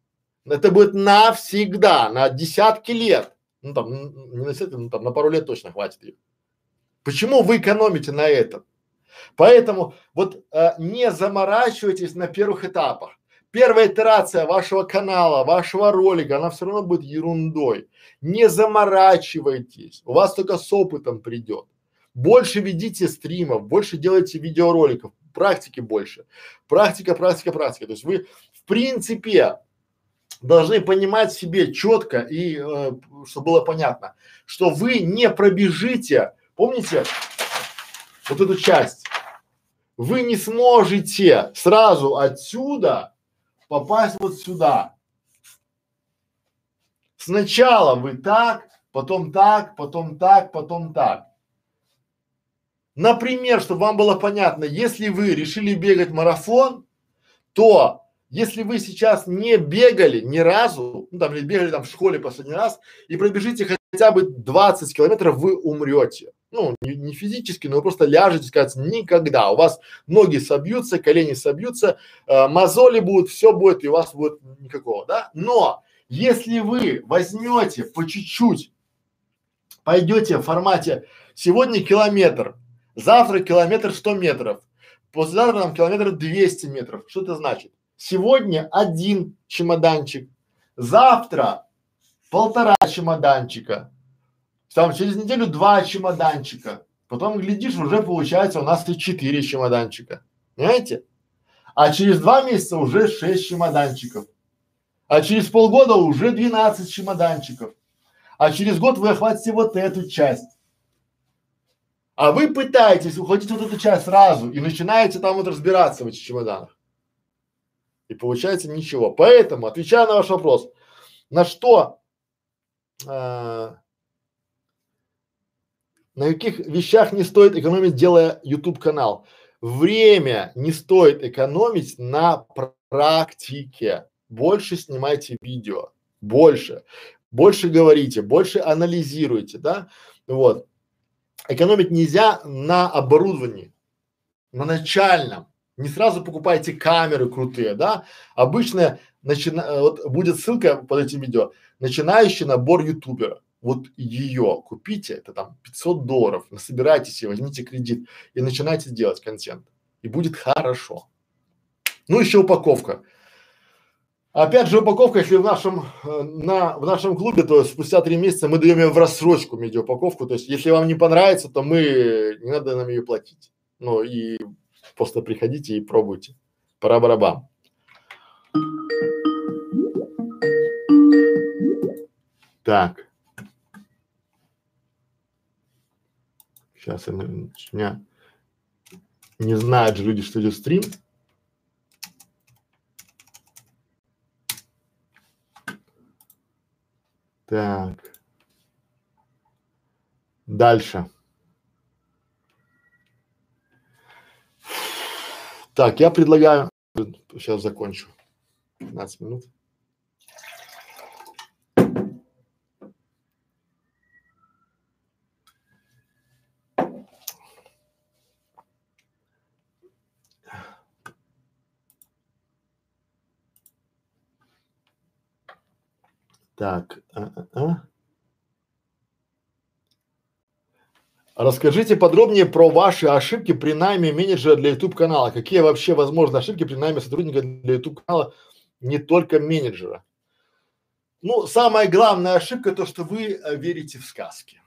Это будет навсегда, на десятки лет. Ну там, не на десятки, ну там на пару лет точно хватит ее. Почему вы экономите на этом? Поэтому вот э, не заморачивайтесь на первых этапах первая итерация вашего канала, вашего ролика, она все равно будет ерундой. Не заморачивайтесь, у вас только с опытом придет. Больше ведите стримов, больше делайте видеороликов, практики больше. Практика, практика, практика. То есть вы в принципе должны понимать себе четко и э, чтобы было понятно, что вы не пробежите, помните вот эту часть, вы не сможете сразу отсюда попасть вот сюда. Сначала вы так, потом так, потом так, потом так. Например, чтобы вам было понятно, если вы решили бегать марафон, то если вы сейчас не бегали ни разу, ну там или бегали там в школе последний раз и пробежите хотя бы 20 километров, вы умрете ну, не, не физически, но вы просто ляжете, сказать, никогда. У вас ноги собьются, колени собьются, э, мозоли будут, все будет, и у вас будет никакого, да? Но если вы возьмете по чуть-чуть, пойдете в формате сегодня километр, завтра километр 100 метров, послезавтра там километр 200 метров, что это значит? Сегодня один чемоданчик, завтра полтора чемоданчика, там через неделю два чемоданчика. Потом, глядишь, уже получается у нас и 4 чемоданчика. Понимаете? А через два месяца уже 6 чемоданчиков. А через полгода уже 12 чемоданчиков. А через год вы охватите вот эту часть. А вы пытаетесь ухватить вот эту часть сразу и начинаете там вот разбираться в этих чемоданах. И получается ничего. Поэтому, отвечая на ваш вопрос, на что, э, на каких вещах не стоит экономить, делая YouTube канал? Время не стоит экономить на практике. Больше снимайте видео, больше, больше говорите, больше анализируйте, да, вот. Экономить нельзя на оборудовании, на начальном. Не сразу покупайте камеры крутые, да. Обычно начина, вот будет ссылка под этим видео. Начинающий набор ютубера. Вот ее купите, это там 500 долларов, насобирайте себе, возьмите кредит и начинайте делать контент. И будет хорошо. Ну еще упаковка. Опять же упаковка, если в нашем, э, на, в нашем клубе, то спустя три месяца мы даем ее в рассрочку медиаупаковку. То есть, если вам не понравится, то мы, не надо нам ее платить. Ну и просто приходите и пробуйте. Пора барабан. Так. Сейчас я, меня не знают же люди, что идет стрим. Так. Дальше. Так, я предлагаю, сейчас закончу, 15 минут. Так, а, а, а. Расскажите подробнее про ваши ошибки при найме менеджера для YouTube канала. Какие вообще возможны ошибки при найме сотрудника для YouTube канала, не только менеджера? Ну, самая главная ошибка то, что вы э, верите в сказки.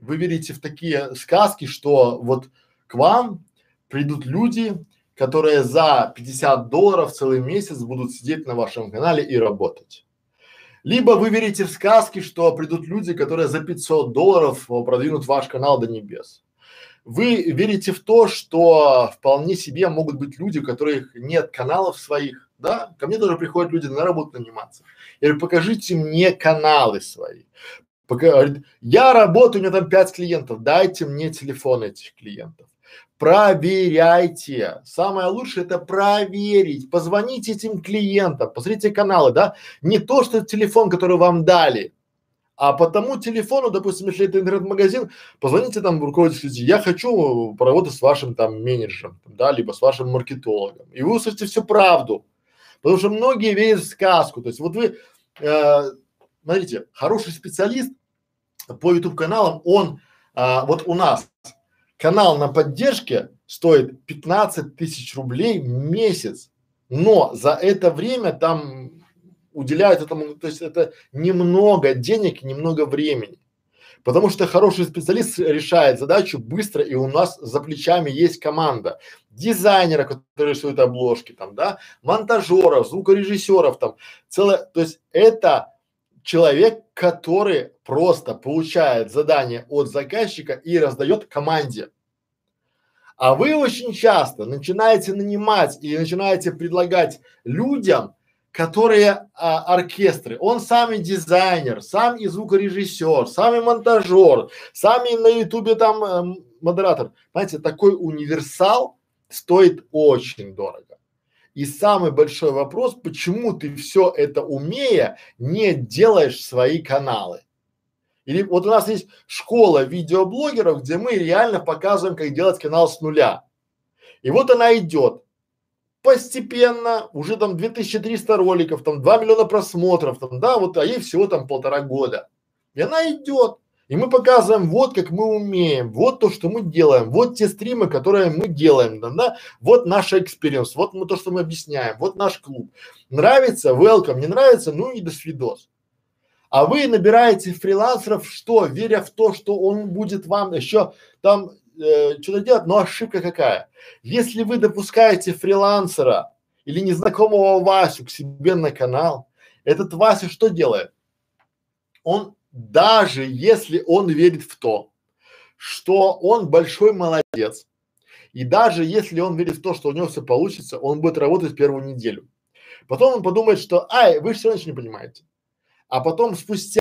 Вы верите в такие сказки, что вот к вам придут люди, которые за 50 долларов целый месяц будут сидеть на вашем канале и работать. Либо вы верите в сказки, что придут люди, которые за 500 долларов продвинут ваш канал до небес. Вы верите в то, что вполне себе могут быть люди, у которых нет каналов своих, да? Ко мне тоже приходят люди на работу наниматься. Я говорю, покажите мне каналы свои. Пока, я работаю, у меня там пять клиентов, дайте мне телефон этих клиентов. Проверяйте. Самое лучшее это проверить. Позвоните этим клиентам, посмотрите каналы, да. Не то, что телефон, который вам дали, а по тому телефону, допустим, если это интернет-магазин, позвоните там руководителю, я хочу поработать с вашим там менеджером, да, либо с вашим маркетологом. И вы услышите всю правду. Потому что многие верят в сказку. То есть вот вы, э, смотрите, хороший специалист по YouTube каналам, он, э, вот у нас канал на поддержке стоит 15 тысяч рублей в месяц, но за это время там уделяют этому, то есть это немного денег, немного времени. Потому что хороший специалист решает задачу быстро, и у нас за плечами есть команда дизайнера, который рисует обложки, там, да, монтажеров, звукорежиссеров, там, целое, то есть это человек, который просто получает задание от заказчика и раздает команде. А вы очень часто начинаете нанимать и начинаете предлагать людям, которые а, оркестры. Он сам и дизайнер, сам и звукорежиссер, сам и монтажер, сам и на ютубе там э, модератор. Знаете, такой универсал стоит очень дорого. И самый большой вопрос, почему ты все это умея не делаешь свои каналы? Или вот у нас есть школа видеоблогеров, где мы реально показываем, как делать канал с нуля. И вот она идет постепенно, уже там 2300 роликов, там 2 миллиона просмотров, там, да, вот, а ей всего там полтора года. И она идет. И мы показываем, вот как мы умеем, вот то, что мы делаем, вот те стримы, которые мы делаем, да, да, вот наш experience, вот мы то, что мы объясняем, вот наш клуб. Нравится, welcome, не нравится, ну и до свидос. А вы набираете фрилансеров, что, веря в то, что он будет вам еще там э, что-то делать, но ошибка какая? Если вы допускаете фрилансера или незнакомого Васю к себе на канал, этот Вася что делает? Он даже если он верит в то, что он большой молодец, и даже если он верит в то, что у него все получится, он будет работать первую неделю. Потом он подумает, что, ай, вы все равно ничего не понимаете. А потом спустя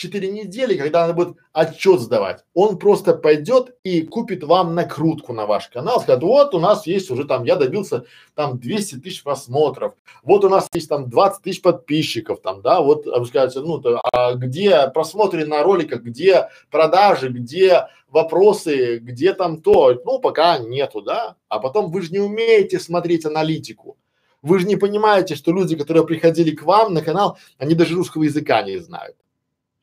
четыре недели, когда надо будет отчет сдавать, он просто пойдет и купит вам накрутку на ваш канал, скажет, вот у нас есть уже там, я добился там 200 тысяч просмотров, вот у нас есть там 20 тысяч подписчиков там, да, вот, а вы скажете, ну, то, а где просмотры на роликах, где продажи, где вопросы, где там то, ну, пока нету, да, а потом вы же не умеете смотреть аналитику, вы же не понимаете, что люди, которые приходили к вам на канал, они даже русского языка не знают.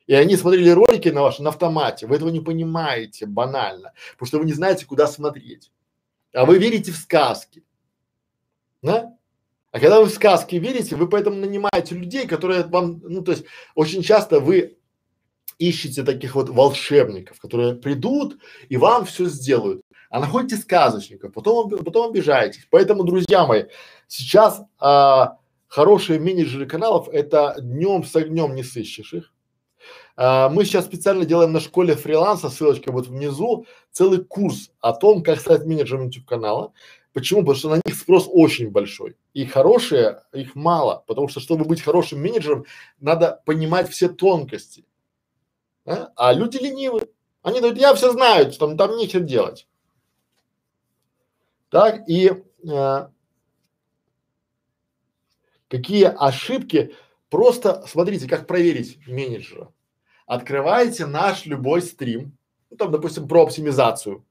И они смотрели ролики на ваши на автомате. Вы этого не понимаете банально, потому что вы не знаете, куда смотреть. А вы верите в сказки. Да? А когда вы в сказки верите, вы поэтому нанимаете людей, которые вам, ну то есть очень часто вы ищете таких вот волшебников, которые придут и вам все сделают. А находите сказочников, потом, потом обижаетесь. Поэтому, друзья мои, сейчас а, хорошие менеджеры каналов это днем с огнем не сыщешь их. А, мы сейчас специально делаем на школе фриланса, ссылочка вот внизу, целый курс о том, как стать менеджером YouTube канала. Почему? Потому что на них спрос очень большой. И хорошие, их мало, потому что чтобы быть хорошим менеджером, надо понимать все тонкости. А, а люди ленивы. Они говорят, я все знаю, там, там нечего делать. Так, и э, какие ошибки, просто смотрите, как проверить менеджера открываете наш любой стрим, ну, там, допустим, про оптимизацию,